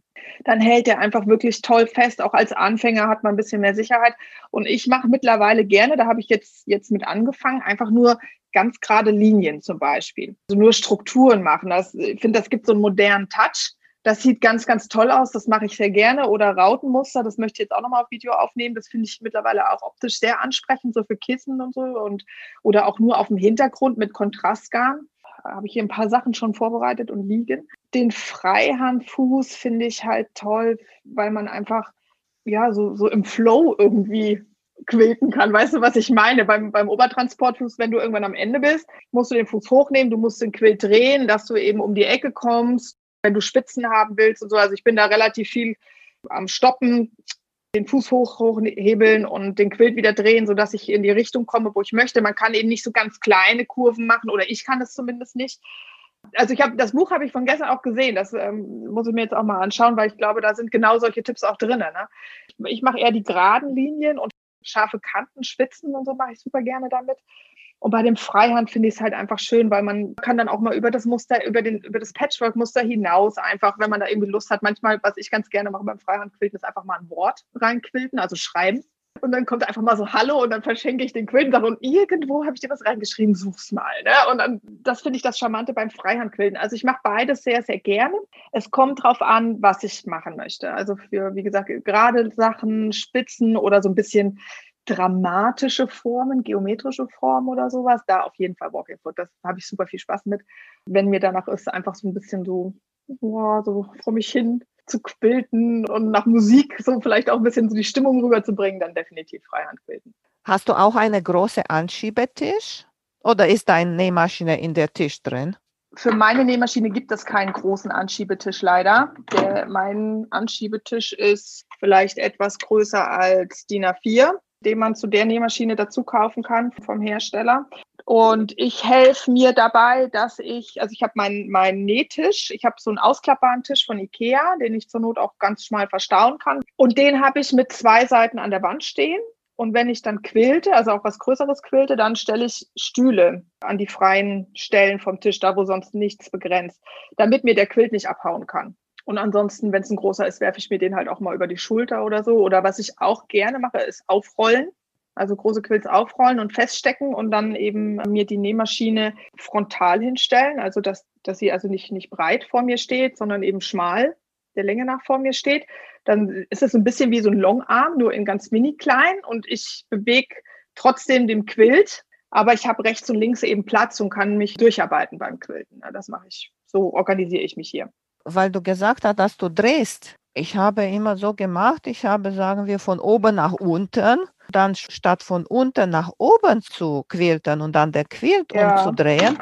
dann hält er einfach wirklich toll fest. Auch als Anfänger hat man ein bisschen mehr Sicherheit. Und ich mache mittlerweile gerne, da habe ich jetzt, jetzt mit angefangen, einfach nur ganz gerade Linien zum Beispiel. Also nur Strukturen machen. Das, ich finde, das gibt so einen modernen Touch. Das sieht ganz, ganz toll aus. Das mache ich sehr gerne. Oder Rautenmuster, das möchte ich jetzt auch nochmal auf Video aufnehmen. Das finde ich mittlerweile auch optisch sehr ansprechend, so für Kissen und so. Und, oder auch nur auf dem Hintergrund mit Kontrastgarn. Habe ich hier ein paar Sachen schon vorbereitet und liegen. Den Freihandfuß finde ich halt toll, weil man einfach ja so, so im Flow irgendwie quilten kann. Weißt du, was ich meine? Beim, beim Obertransportfuß, wenn du irgendwann am Ende bist, musst du den Fuß hochnehmen, du musst den Quilt drehen, dass du eben um die Ecke kommst, wenn du Spitzen haben willst und so. Also ich bin da relativ viel am Stoppen, den Fuß hoch, hochhebeln und den Quilt wieder drehen, sodass ich in die Richtung komme, wo ich möchte. Man kann eben nicht so ganz kleine Kurven machen oder ich kann es zumindest nicht. Also ich habe das Buch habe ich von gestern auch gesehen. Das ähm, muss ich mir jetzt auch mal anschauen, weil ich glaube, da sind genau solche Tipps auch drin. Ne? Ich mache eher die geraden Linien und scharfe Kanten, Spitzen und so mache ich super gerne damit. Und bei dem Freihand finde ich es halt einfach schön, weil man kann dann auch mal über das Muster, über, den, über das Patchwork-Muster hinaus einfach, wenn man da irgendwie Lust hat. Manchmal, was ich ganz gerne mache beim Freihandquilten, ist einfach mal ein Wort reinquilten, also schreiben. Und dann kommt einfach mal so Hallo und dann verschenke ich den Quilt und sage, und irgendwo habe ich dir was reingeschrieben, such's mal. Ne? Und dann, das finde ich das Charmante beim Freihandquilten. Also ich mache beides sehr, sehr gerne. Es kommt drauf an, was ich machen möchte. Also für, wie gesagt, gerade Sachen, Spitzen oder so ein bisschen dramatische Formen, geometrische Formen oder sowas, da auf jeden Fall Walking Foot. Das habe ich super viel Spaß mit. Wenn mir danach ist, einfach so ein bisschen so, oh, so vor mich hin zu quilten und nach Musik so vielleicht auch ein bisschen so die Stimmung rüberzubringen, dann definitiv Freihandquilten. Hast du auch eine große Anschiebetisch oder ist deine Nähmaschine in der Tisch drin? Für meine Nähmaschine gibt es keinen großen Anschiebetisch leider. Der, mein Anschiebetisch ist vielleicht etwas größer als DIN A4, den man zu der Nähmaschine dazu kaufen kann vom Hersteller. Und ich helfe mir dabei, dass ich, also ich habe meinen mein Nähtisch, ich habe so einen ausklappbaren Tisch von Ikea, den ich zur Not auch ganz schmal verstauen kann. Und den habe ich mit zwei Seiten an der Wand stehen. Und wenn ich dann quilte, also auch was Größeres quilte, dann stelle ich Stühle an die freien Stellen vom Tisch, da wo sonst nichts begrenzt, damit mir der Quilt nicht abhauen kann. Und ansonsten, wenn es ein großer ist, werfe ich mir den halt auch mal über die Schulter oder so. Oder was ich auch gerne mache, ist aufrollen. Also große Quills aufrollen und feststecken und dann eben mir die Nähmaschine frontal hinstellen. Also dass, dass sie also nicht, nicht breit vor mir steht, sondern eben schmal der Länge nach vor mir steht. Dann ist es ein bisschen wie so ein Longarm, nur in ganz mini klein und ich bewege trotzdem den Quilt, aber ich habe rechts und links eben Platz und kann mich durcharbeiten beim Quilten. Das mache ich. So organisiere ich mich hier. Weil du gesagt hast, dass du drehst. Ich habe immer so gemacht, ich habe, sagen wir, von oben nach unten, dann statt von unten nach oben zu quilten und dann der Quilt Ja. umzudrehen,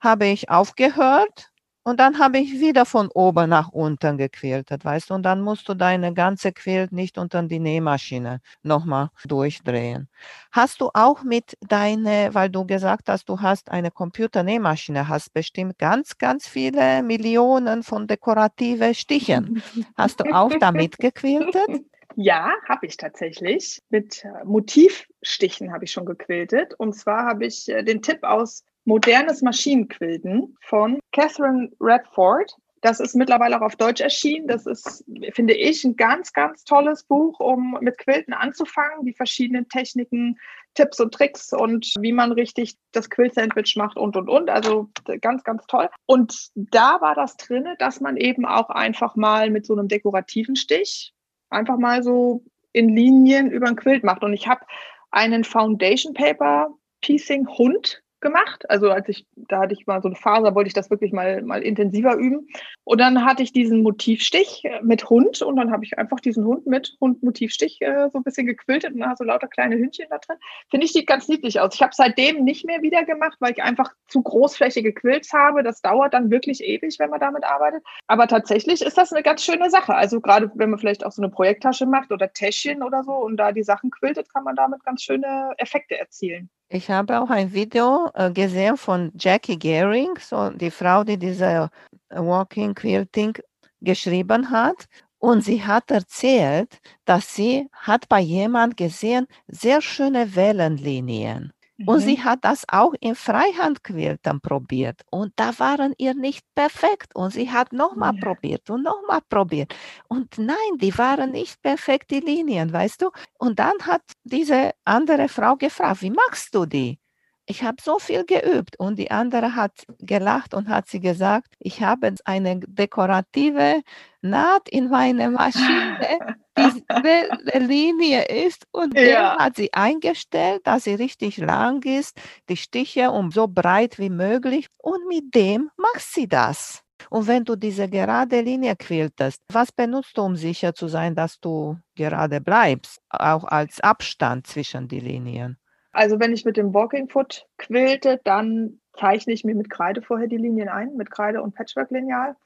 habe ich aufgehört und dann habe ich wieder von oben nach unten gequiltet, weißt du, und dann musst du deine ganze Quilt nicht unter die Nähmaschine nochmal durchdrehen. Hast du auch mit deine, weil du gesagt hast, du hast eine Computernähmaschine, hast bestimmt ganz, ganz viele Millionen von dekorative Stichen. Hast du auch damit gequiltet? Ja, habe ich tatsächlich. Mit äh, Motivstichen habe ich schon gequiltet. Und zwar habe ich äh, den Tipp aus Modernes Maschinenquilten von Catherine Redford. Das ist mittlerweile auch auf Deutsch erschienen. Das ist, finde ich, ein ganz, ganz tolles Buch, um mit Quilten anzufangen, die verschiedenen Techniken, Tipps und Tricks und wie man richtig das Quilt-Sandwich macht und, und, und. Also ganz, ganz toll. Und da war das drin, dass man eben auch einfach mal mit so einem dekorativen Stich einfach mal so in Linien über ein Quilt macht. Und ich habe einen Foundation Paper Piecing Hund gemacht. Also als ich, da hatte ich mal so eine Phase, wollte ich das wirklich mal, mal intensiver üben. Und dann hatte ich diesen Motivstich äh, mit Hund und dann habe ich einfach diesen Hund mit Hund-Motivstich äh, so ein bisschen gequiltet und da so lauter kleine Hündchen da drin. Finde ich, sieht ganz niedlich aus. Ich habe seitdem nicht mehr wieder gemacht, weil ich einfach zu großflächige Quilts habe. Das dauert dann wirklich ewig, wenn man damit arbeitet. Aber tatsächlich ist das eine ganz schöne Sache. Also gerade wenn man vielleicht auch so eine Projekttasche macht oder Täschchen oder so und da die Sachen quiltet, kann man damit ganz schöne Effekte erzielen. Ich habe auch ein Video äh, gesehen von Jackie Gehring, so die Frau, die diese äh, Walking Quilting geschrieben hat. Und sie hat erzählt, dass sie hat bei jemand gesehen sehr schöne Wellenlinien. Und sie mhm. hat das auch im Freihandquiltern probiert. Und da waren ihr nicht perfekt. Und sie hat nochmal ja. probiert und nochmal probiert. Und nein, die waren nicht perfekt, die Linien, weißt du? Und dann hat diese andere Frau gefragt, wie machst du die? ich habe so viel geübt und die andere hat gelacht und hat sie gesagt, ich habe eine dekorative Naht in meiner Maschine, die eine Linie ist und ja. hat sie eingestellt, dass sie richtig lang ist, die Stiche um so breit wie möglich und mit dem macht sie das. Und wenn du diese gerade Linie quiltest, was benutzt du, um sicher zu sein, dass du gerade bleibst, auch als Abstand zwischen die Linien? Also wenn ich mit dem Walking Foot quilte, dann zeichne ich mir mit Kreide vorher die Linien ein, mit Kreide und Patchwork-Lineal.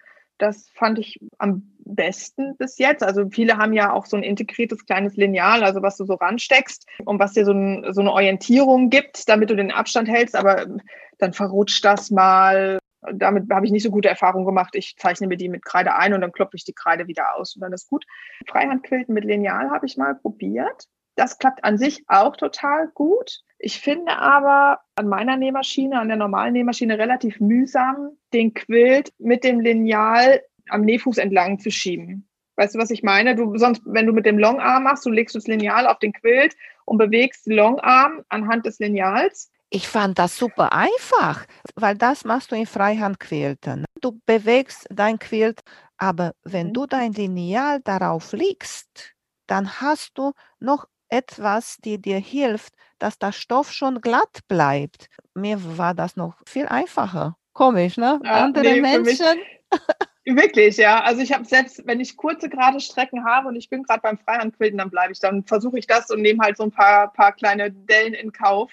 Das fand ich am besten bis jetzt. Also viele haben ja auch so ein integriertes kleines Lineal, also was du so ransteckst und was dir so, ein, so eine Orientierung gibt, damit du den Abstand hältst, aber dann verrutscht das mal. Damit habe ich nicht so gute Erfahrungen gemacht. Ich zeichne mir die mit Kreide ein und dann klopfe ich die Kreide wieder aus und dann ist gut. Freihandquilten mit Lineal habe ich mal probiert. Das klappt an sich auch total gut. Ich finde aber an meiner Nähmaschine, an der normalen Nähmaschine relativ mühsam, den Quilt mit dem Lineal am Nähfuß entlang zu schieben. Weißt du, was ich meine? Du sonst, wenn du mit dem Longarm machst, du legst das Lineal auf den Quilt und bewegst den Longarm anhand des Lineals. Ich fand das super einfach, weil das machst du in Freihandquilten. Du bewegst dein Quilt, aber wenn mhm. du dein Lineal darauf legst, dann hast du noch etwas, die dir hilft, dass der Stoff schon glatt bleibt. Mir war das noch viel einfacher. Komisch, ne? Ja, Andere nee, Menschen. Wirklich, ja. Also ich habe selbst, wenn ich kurze gerade Strecken habe und ich bin gerade beim Freihandquilten, dann bleibe ich, dann versuche ich das und nehme halt so ein paar, paar kleine Dellen in Kauf.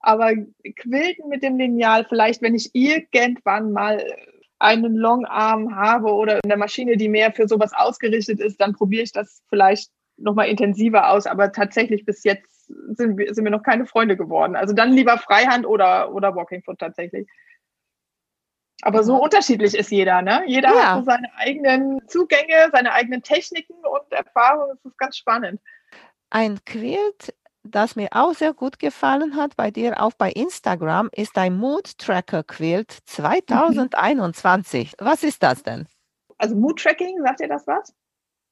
Aber Quilten mit dem Lineal, vielleicht wenn ich irgendwann mal einen Longarm habe oder eine Maschine, die mehr für sowas ausgerichtet ist, dann probiere ich das vielleicht nochmal intensiver aus, aber tatsächlich bis jetzt sind wir, sind wir noch keine Freunde geworden. Also dann lieber Freihand oder, oder Walking Foot tatsächlich. Aber so unterschiedlich ist jeder, ne? Jeder ja. hat so seine eigenen Zugänge, seine eigenen Techniken und Erfahrungen. Das ist ganz spannend. Ein Quilt, das mir auch sehr gut gefallen hat, bei dir auch bei Instagram, ist ein Mood Tracker Quilt 2021. Mhm. Was ist das denn? Also Mood Tracking, sagt ihr das was?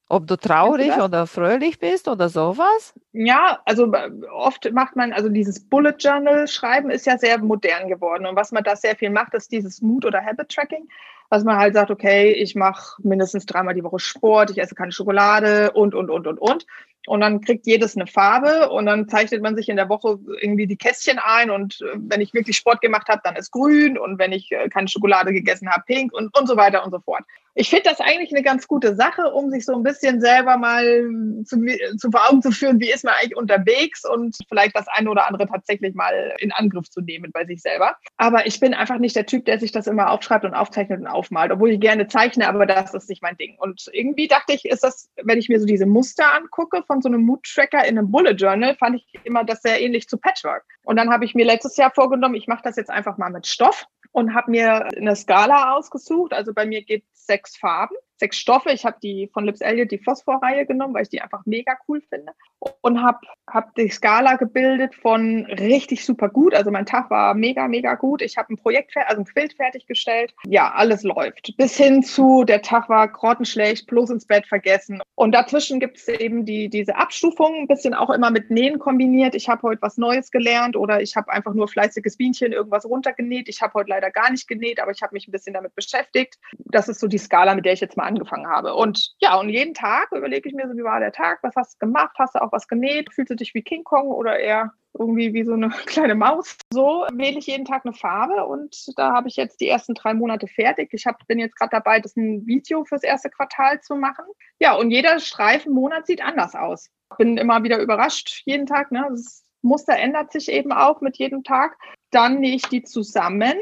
Ob du traurig oder fröhlich bist oder sowas? Ja, also äh, oft macht man, also dieses Bullet Journal schreiben ist ja sehr modern geworden. Und was man da sehr viel macht, ist dieses Mood- oder Habit-Tracking. Was man halt sagt, okay, ich mache mindestens dreimal die Woche Sport, ich esse keine Schokolade und, und, und, und, und. Und dann kriegt jedes eine Farbe und dann zeichnet man sich in der Woche irgendwie die Kästchen ein. Und äh, wenn ich wirklich Sport gemacht habe, dann ist grün. Und wenn ich äh, keine Schokolade gegessen habe, pink und, und so weiter und so fort. Ich finde das eigentlich eine ganz gute Sache, um sich so ein bisschen selber mal zu, zu vor Augen zu führen, wie ist man eigentlich unterwegs und vielleicht das eine oder andere tatsächlich mal in Angriff zu nehmen bei sich selber. Aber ich bin einfach nicht der Typ, der sich das immer aufschreibt und aufzeichnet und aufmalt, obwohl ich gerne zeichne, aber das ist nicht mein Ding. Und irgendwie dachte ich, ist das, wenn ich mir so diese Muster angucke von so einem Mood-Tracker in einem Bullet Journal, fand ich immer das sehr ähnlich zu Patchwork. Und dann habe ich mir letztes Jahr vorgenommen, ich mache das jetzt einfach mal mit Stoff und habe mir eine Skala ausgesucht. Also bei mir es sechs Farben. Sechs Stoffe. Ich habe die von Lips Elliott, die Phosphor-Reihe genommen, weil ich die einfach mega cool finde. Und habe hab die Skala gebildet von richtig super gut. Also mein Tag war mega, mega gut. Ich habe ein Projekt, also ein Quilt fertiggestellt. Ja, alles läuft. Bis hin zu, der Tag war grottenschlecht, bloß ins Bett vergessen. Und dazwischen gibt es eben die, diese Abstufungen, ein bisschen auch immer mit Nähen kombiniert. Ich habe heute was Neues gelernt oder ich habe einfach nur fleißiges Bienchen irgendwas runtergenäht. Ich habe heute leider gar nicht genäht, aber ich habe mich ein bisschen damit beschäftigt. Das ist so die Skala, mit der ich jetzt mal angefangen habe. Und ja, und jeden Tag überlege ich mir so, wie war der Tag? Was hast du gemacht? Hast du auch was genäht? Fühlst du dich wie King Kong oder eher irgendwie wie so eine kleine Maus. So wähle ich jeden Tag eine Farbe und da habe ich jetzt die ersten drei Monate fertig. Ich hab, bin jetzt gerade dabei, das ein Video fürs erste Quartal zu machen. Ja, und jeder Streifenmonat sieht anders aus. Bin immer wieder überrascht jeden Tag. Ne? Das Muster ändert sich eben auch mit jedem Tag. Dann nähe ich die zusammen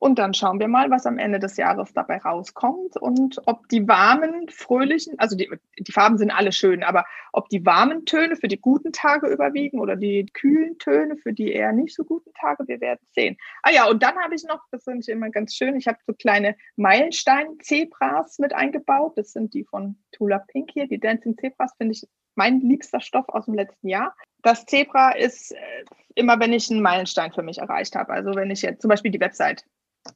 und dann schauen wir mal, was am Ende des Jahres dabei rauskommt und ob die warmen, fröhlichen, also die, die Farben sind alle schön, aber ob die warmen Töne für die guten Tage überwiegen oder die kühlen Töne für die eher nicht so guten Tage, wir werden sehen. Ah ja, und dann habe ich noch, das finde ich immer ganz schön, ich habe so kleine Meilenstein-Zebras mit eingebaut. Das sind die von Tula Pink hier, die Dancing Zebras, finde ich mein liebster Stoff aus dem letzten Jahr. Das Zebra ist äh, immer, wenn ich einen Meilenstein für mich erreicht habe. Also wenn ich jetzt zum Beispiel die Website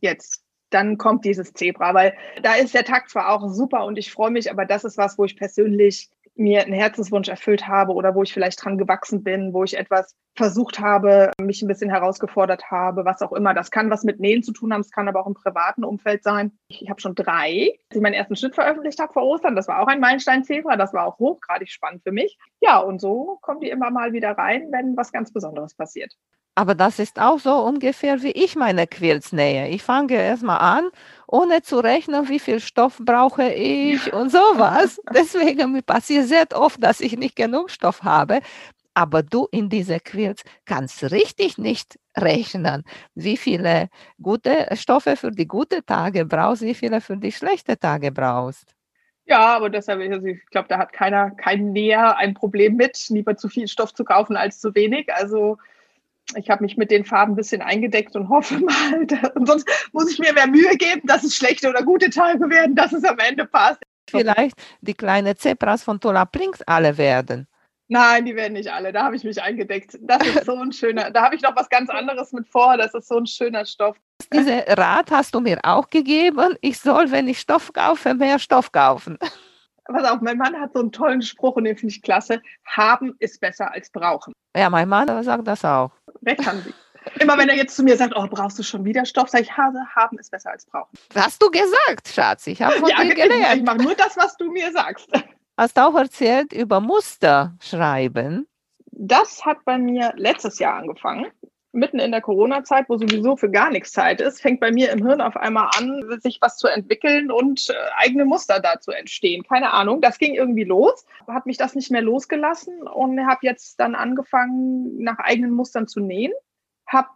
jetzt dann kommt dieses Zebra, weil da ist der Takt zwar auch super und ich freue mich, aber das ist was, wo ich persönlich mir einen Herzenswunsch erfüllt habe oder wo ich vielleicht dran gewachsen bin, wo ich etwas versucht habe, mich ein bisschen herausgefordert habe, was auch immer. Das kann was mit Nähen zu tun haben, es kann aber auch im privaten Umfeld sein. Ich habe schon drei, ich meinen ersten Schnitt veröffentlicht habe vor Ostern. Das war auch ein Meilenstein-Zebra, das war auch hochgradig spannend für mich. Ja, und so kommen die immer mal wieder rein, wenn was ganz Besonderes passiert. Aber das ist auch so ungefähr, wie ich meine Quilts nähe. Ich fange erstmal an, ohne zu rechnen, wie viel Stoff brauche ich und sowas. Deswegen passiert sehr oft, dass ich nicht genug Stoff habe. Aber du in diese Quilts kannst richtig nicht rechnen, wie viele gute Stoffe für die guten Tage brauchst, wie viele für die schlechten Tage brauchst. Ja, aber deshalb, also ich glaube, da hat keiner, kein Näher ein Problem mit, lieber zu viel Stoff zu kaufen als zu wenig. Also ich habe mich mit den Farben ein bisschen eingedeckt und hoffe mal, und sonst muss ich mir mehr Mühe geben, dass es schlechte oder gute Tage werden, dass es am Ende passt. Vielleicht die kleinen Zebras von Tola Prinks alle werden. Nein, die werden nicht alle. Da habe ich mich eingedeckt. Das ist so ein schöner. Da habe ich noch was ganz anderes mit vor. Das ist so ein schöner Stoff. Diese Rat hast du mir auch gegeben. Ich soll, wenn ich Stoff kaufe, mehr Stoff kaufen. Pass auf, mein Mann hat so einen tollen Spruch und den finde ich klasse. Haben ist besser als brauchen. Ja, mein Mann sagt das auch. Recht haben Sie. Immer wenn er jetzt zu mir sagt, oh, brauchst du schon wieder Stoff, sage ich, Hase, haben ist besser als brauchen. Hast du gesagt, Schatz. Ich habe von ja, dir gelernt. Ich mache nur das, was du mir sagst. Hast auch erzählt über Muster schreiben. Das hat bei mir letztes Jahr angefangen mitten in der Corona-Zeit, wo sowieso für gar nichts Zeit ist, fängt bei mir im Hirn auf einmal an, sich was zu entwickeln und äh, eigene Muster dazu entstehen. Keine Ahnung, das ging irgendwie los, hat mich das nicht mehr losgelassen und habe jetzt dann angefangen, nach eigenen Mustern zu nähen. Habe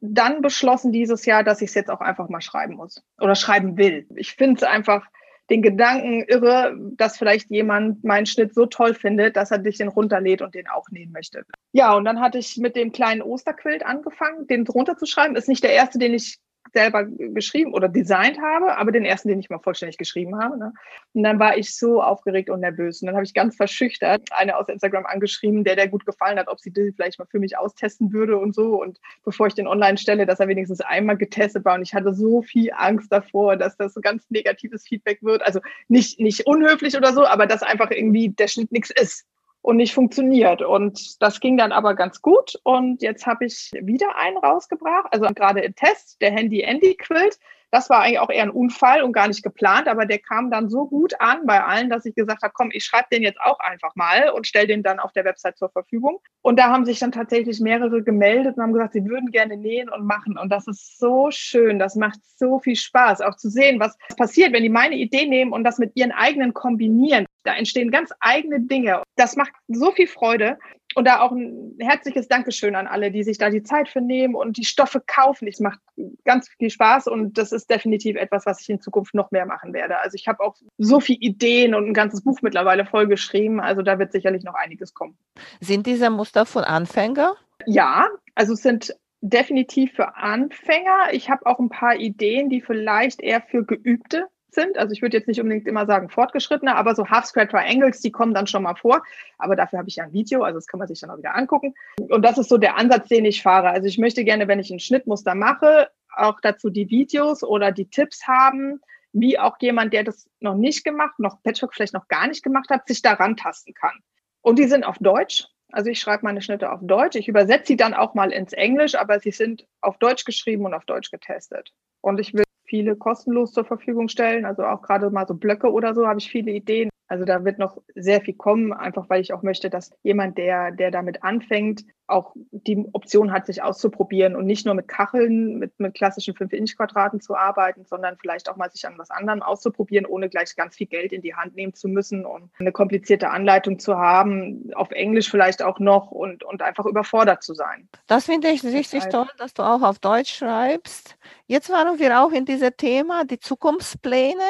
dann beschlossen dieses Jahr, dass ich es jetzt auch einfach mal schreiben muss oder schreiben will. Ich finde es einfach den Gedanken irre, dass vielleicht jemand meinen Schnitt so toll findet, dass er dich den runterlädt und den auch nähen möchte. Ja, und dann hatte ich mit dem kleinen Osterquilt angefangen, den runterzuschreiben. Ist nicht der erste, den ich selber geschrieben oder designt habe, aber den ersten, den ich mal vollständig geschrieben habe. Ne? Und dann war ich so aufgeregt und nervös. Und dann habe ich ganz verschüchtert eine aus Instagram angeschrieben, der der gut gefallen hat, ob sie das vielleicht mal für mich austesten würde und so. Und bevor ich den online stelle, dass er wenigstens einmal getestet war. Und ich hatte so viel Angst davor, dass das so ganz negatives Feedback wird. Also nicht, nicht unhöflich oder so, aber dass einfach irgendwie der Schnitt nichts ist und nicht funktioniert. Und das ging dann aber ganz gut. Und jetzt habe ich wieder einen rausgebracht, also gerade im Test, der Handy Andy Quilt. Das war eigentlich auch eher ein Unfall und gar nicht geplant, aber der kam dann so gut an bei allen, dass ich gesagt habe, komm, ich schreibe den jetzt auch einfach mal und stelle den dann auf der Website zur Verfügung. Und da haben sich dann tatsächlich mehrere gemeldet und haben gesagt, sie würden gerne nähen und machen. Und das ist so schön, das macht so viel Spaß, auch zu sehen, was passiert, wenn die meine Idee nehmen und das mit ihren eigenen kombinieren. Da entstehen ganz eigene Dinge. Das macht so viel Freude. Und da auch ein herzliches Dankeschön an alle, die sich da die Zeit für nehmen und die Stoffe kaufen. Es macht ganz viel Spaß und das ist definitiv etwas, was ich in Zukunft noch mehr machen werde. Also ich habe auch so viele Ideen und ein ganzes Buch mittlerweile vollgeschrieben. Also da wird sicherlich noch einiges kommen. Sind diese Muster von Anfänger? Ja, also es sind definitiv für Anfänger. Ich habe auch ein paar Ideen, die vielleicht eher für Geübte sind. Also ich würde jetzt nicht unbedingt immer sagen fortgeschrittene, aber so Half Square Triangles, die kommen dann schon mal vor. Aber dafür habe ich ja ein Video, also das kann man sich dann auch wieder angucken. Und das ist so der Ansatz, den ich fahre. Also ich möchte gerne, wenn ich ein Schnittmuster mache, auch dazu die Videos oder die Tipps haben, wie auch jemand, der das noch nicht gemacht, noch Patchwork vielleicht noch gar nicht gemacht hat, sich daran tasten kann. Und die sind auf Deutsch. Also ich schreibe meine Schnitte auf Deutsch. Ich übersetze sie dann auch mal ins Englisch, aber sie sind auf Deutsch geschrieben und auf Deutsch getestet. Und ich will viele kostenlos zur Verfügung stellen. Also auch gerade mal so Blöcke oder so habe ich viele Ideen. Also da wird noch sehr viel kommen, einfach weil ich auch möchte, dass jemand, der, der damit anfängt, auch die Option hat, sich auszuprobieren und nicht nur mit Kacheln, mit, mit klassischen 5-Inch-Quadraten zu arbeiten, sondern vielleicht auch mal sich an was anderem auszuprobieren, ohne gleich ganz viel Geld in die Hand nehmen zu müssen und eine komplizierte Anleitung zu haben, auf Englisch vielleicht auch noch und, und einfach überfordert zu sein. Das finde ich richtig toll, dass du auch auf Deutsch schreibst. Jetzt waren wir auch in diesem Thema, die Zukunftspläne.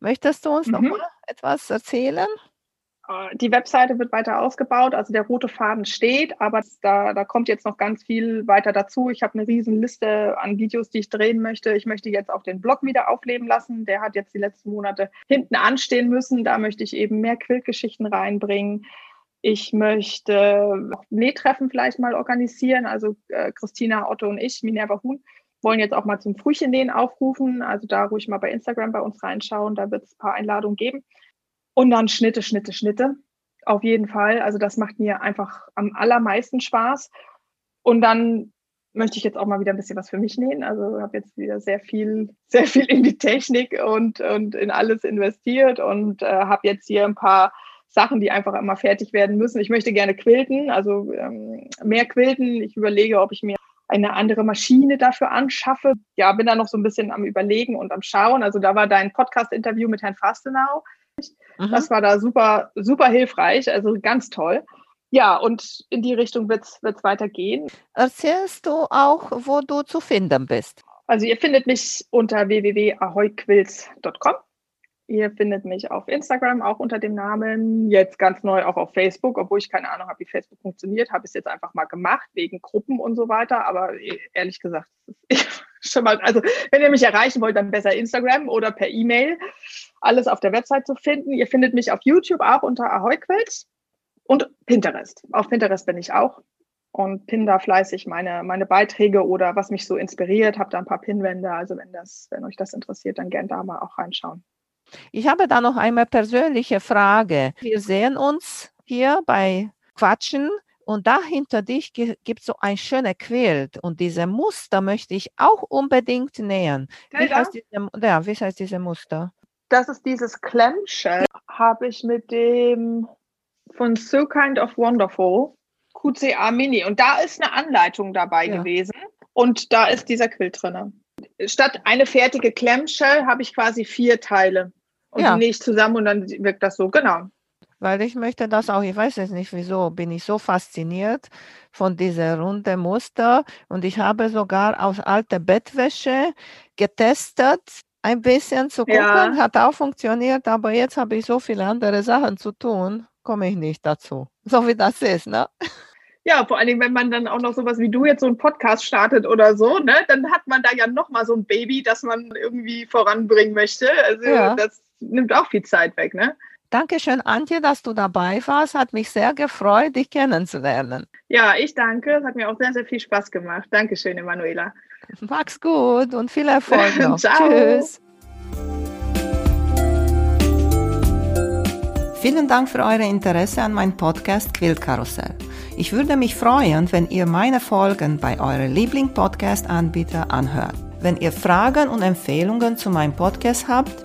Möchtest du uns mhm. noch mal etwas erzählen? Äh, die Webseite wird weiter ausgebaut, also der rote Faden steht, aber da, da kommt jetzt noch ganz viel weiter dazu. Ich habe eine riesen Liste an Videos, die ich drehen möchte. Ich möchte jetzt auch den Blog wieder aufleben lassen. Der hat jetzt die letzten Monate hinten anstehen müssen. Da möchte ich eben mehr Quiltgeschichten reinbringen. Ich möchte Nähtreffen vielleicht mal organisieren. Also äh, Christina, Otto und ich, Minerva Huhn, wollen jetzt auch mal zum Frühchennähen aufrufen. Also da ruhig mal bei Instagram bei uns reinschauen. Da wird es ein paar Einladungen geben. Und dann Schnitte, Schnitte, Schnitte. Auf jeden Fall. Also das macht mir einfach am allermeisten Spaß. Und dann möchte ich jetzt auch mal wieder ein bisschen was für mich nähen. Also habe jetzt wieder sehr viel, sehr viel in die Technik und, und in alles investiert und äh, habe jetzt hier ein paar Sachen, die einfach immer fertig werden müssen. Ich möchte gerne quilten, also ähm, mehr quilten. Ich überlege, ob ich mir eine andere Maschine dafür anschaffe. Ja, bin da noch so ein bisschen am Überlegen und am Schauen. Also da war dein Podcast-Interview mit Herrn Fastenau. Mhm. Das war da super, super hilfreich, also ganz toll. Ja, und in die Richtung wird es weitergehen. Erzählst du auch, wo du zu finden bist? Also ihr findet mich unter www.ahoyquills.com. Ihr findet mich auf Instagram auch unter dem Namen, jetzt ganz neu auch auf Facebook, obwohl ich keine Ahnung habe, wie Facebook funktioniert, habe ich es jetzt einfach mal gemacht, wegen Gruppen und so weiter. Aber ehrlich gesagt, schon mal, also wenn ihr mich erreichen wollt, dann besser Instagram oder per E-Mail. Alles auf der Website zu finden. Ihr findet mich auf YouTube auch unter Ahoyquels und Pinterest. Auf Pinterest bin ich auch und pin da fleißig meine, meine Beiträge oder was mich so inspiriert. Habe da ein paar Pinwände. Also wenn das, wenn euch das interessiert, dann gerne da mal auch reinschauen. Ich habe da noch eine persönliche Frage. Wir sehen uns hier bei Quatschen und da hinter dich gibt es so ein schönes Quilt und diese Muster möchte ich auch unbedingt nähen. Wie heißt, diese, ja, wie heißt diese Muster? Das ist dieses Clamshell, habe ich mit dem von So Kind of Wonderful QCA Mini und da ist eine Anleitung dabei ja. gewesen und da ist dieser Quilt drin. Statt eine fertige Clamshell habe ich quasi vier Teile und ja. die nähe ich zusammen und dann wirkt das so, genau. Weil ich möchte das auch, ich weiß jetzt nicht wieso, bin ich so fasziniert von dieser runde Muster und ich habe sogar aus alter Bettwäsche getestet, ein bisschen zu gucken, ja. hat auch funktioniert, aber jetzt habe ich so viele andere Sachen zu tun, komme ich nicht dazu. So wie das ist, ne? Ja, vor allen Dingen, wenn man dann auch noch sowas wie du jetzt so einen Podcast startet oder so, ne, dann hat man da ja nochmal so ein Baby, das man irgendwie voranbringen möchte. Also ja. das nimmt auch viel Zeit weg, ne? Dankeschön, Antje, dass du dabei warst. Hat mich sehr gefreut, dich kennenzulernen. Ja, ich danke. Es hat mir auch sehr, sehr viel Spaß gemacht. Dankeschön, Emanuela. Mach's gut und viel Erfolg noch. Tschüss. Vielen Dank für euer Interesse an meinem Podcast Quiltkarussell. Ich würde mich freuen, wenn ihr meine Folgen bei eurem Liebling-Podcast-Anbieter anhört. Wenn ihr Fragen und Empfehlungen zu meinem Podcast habt,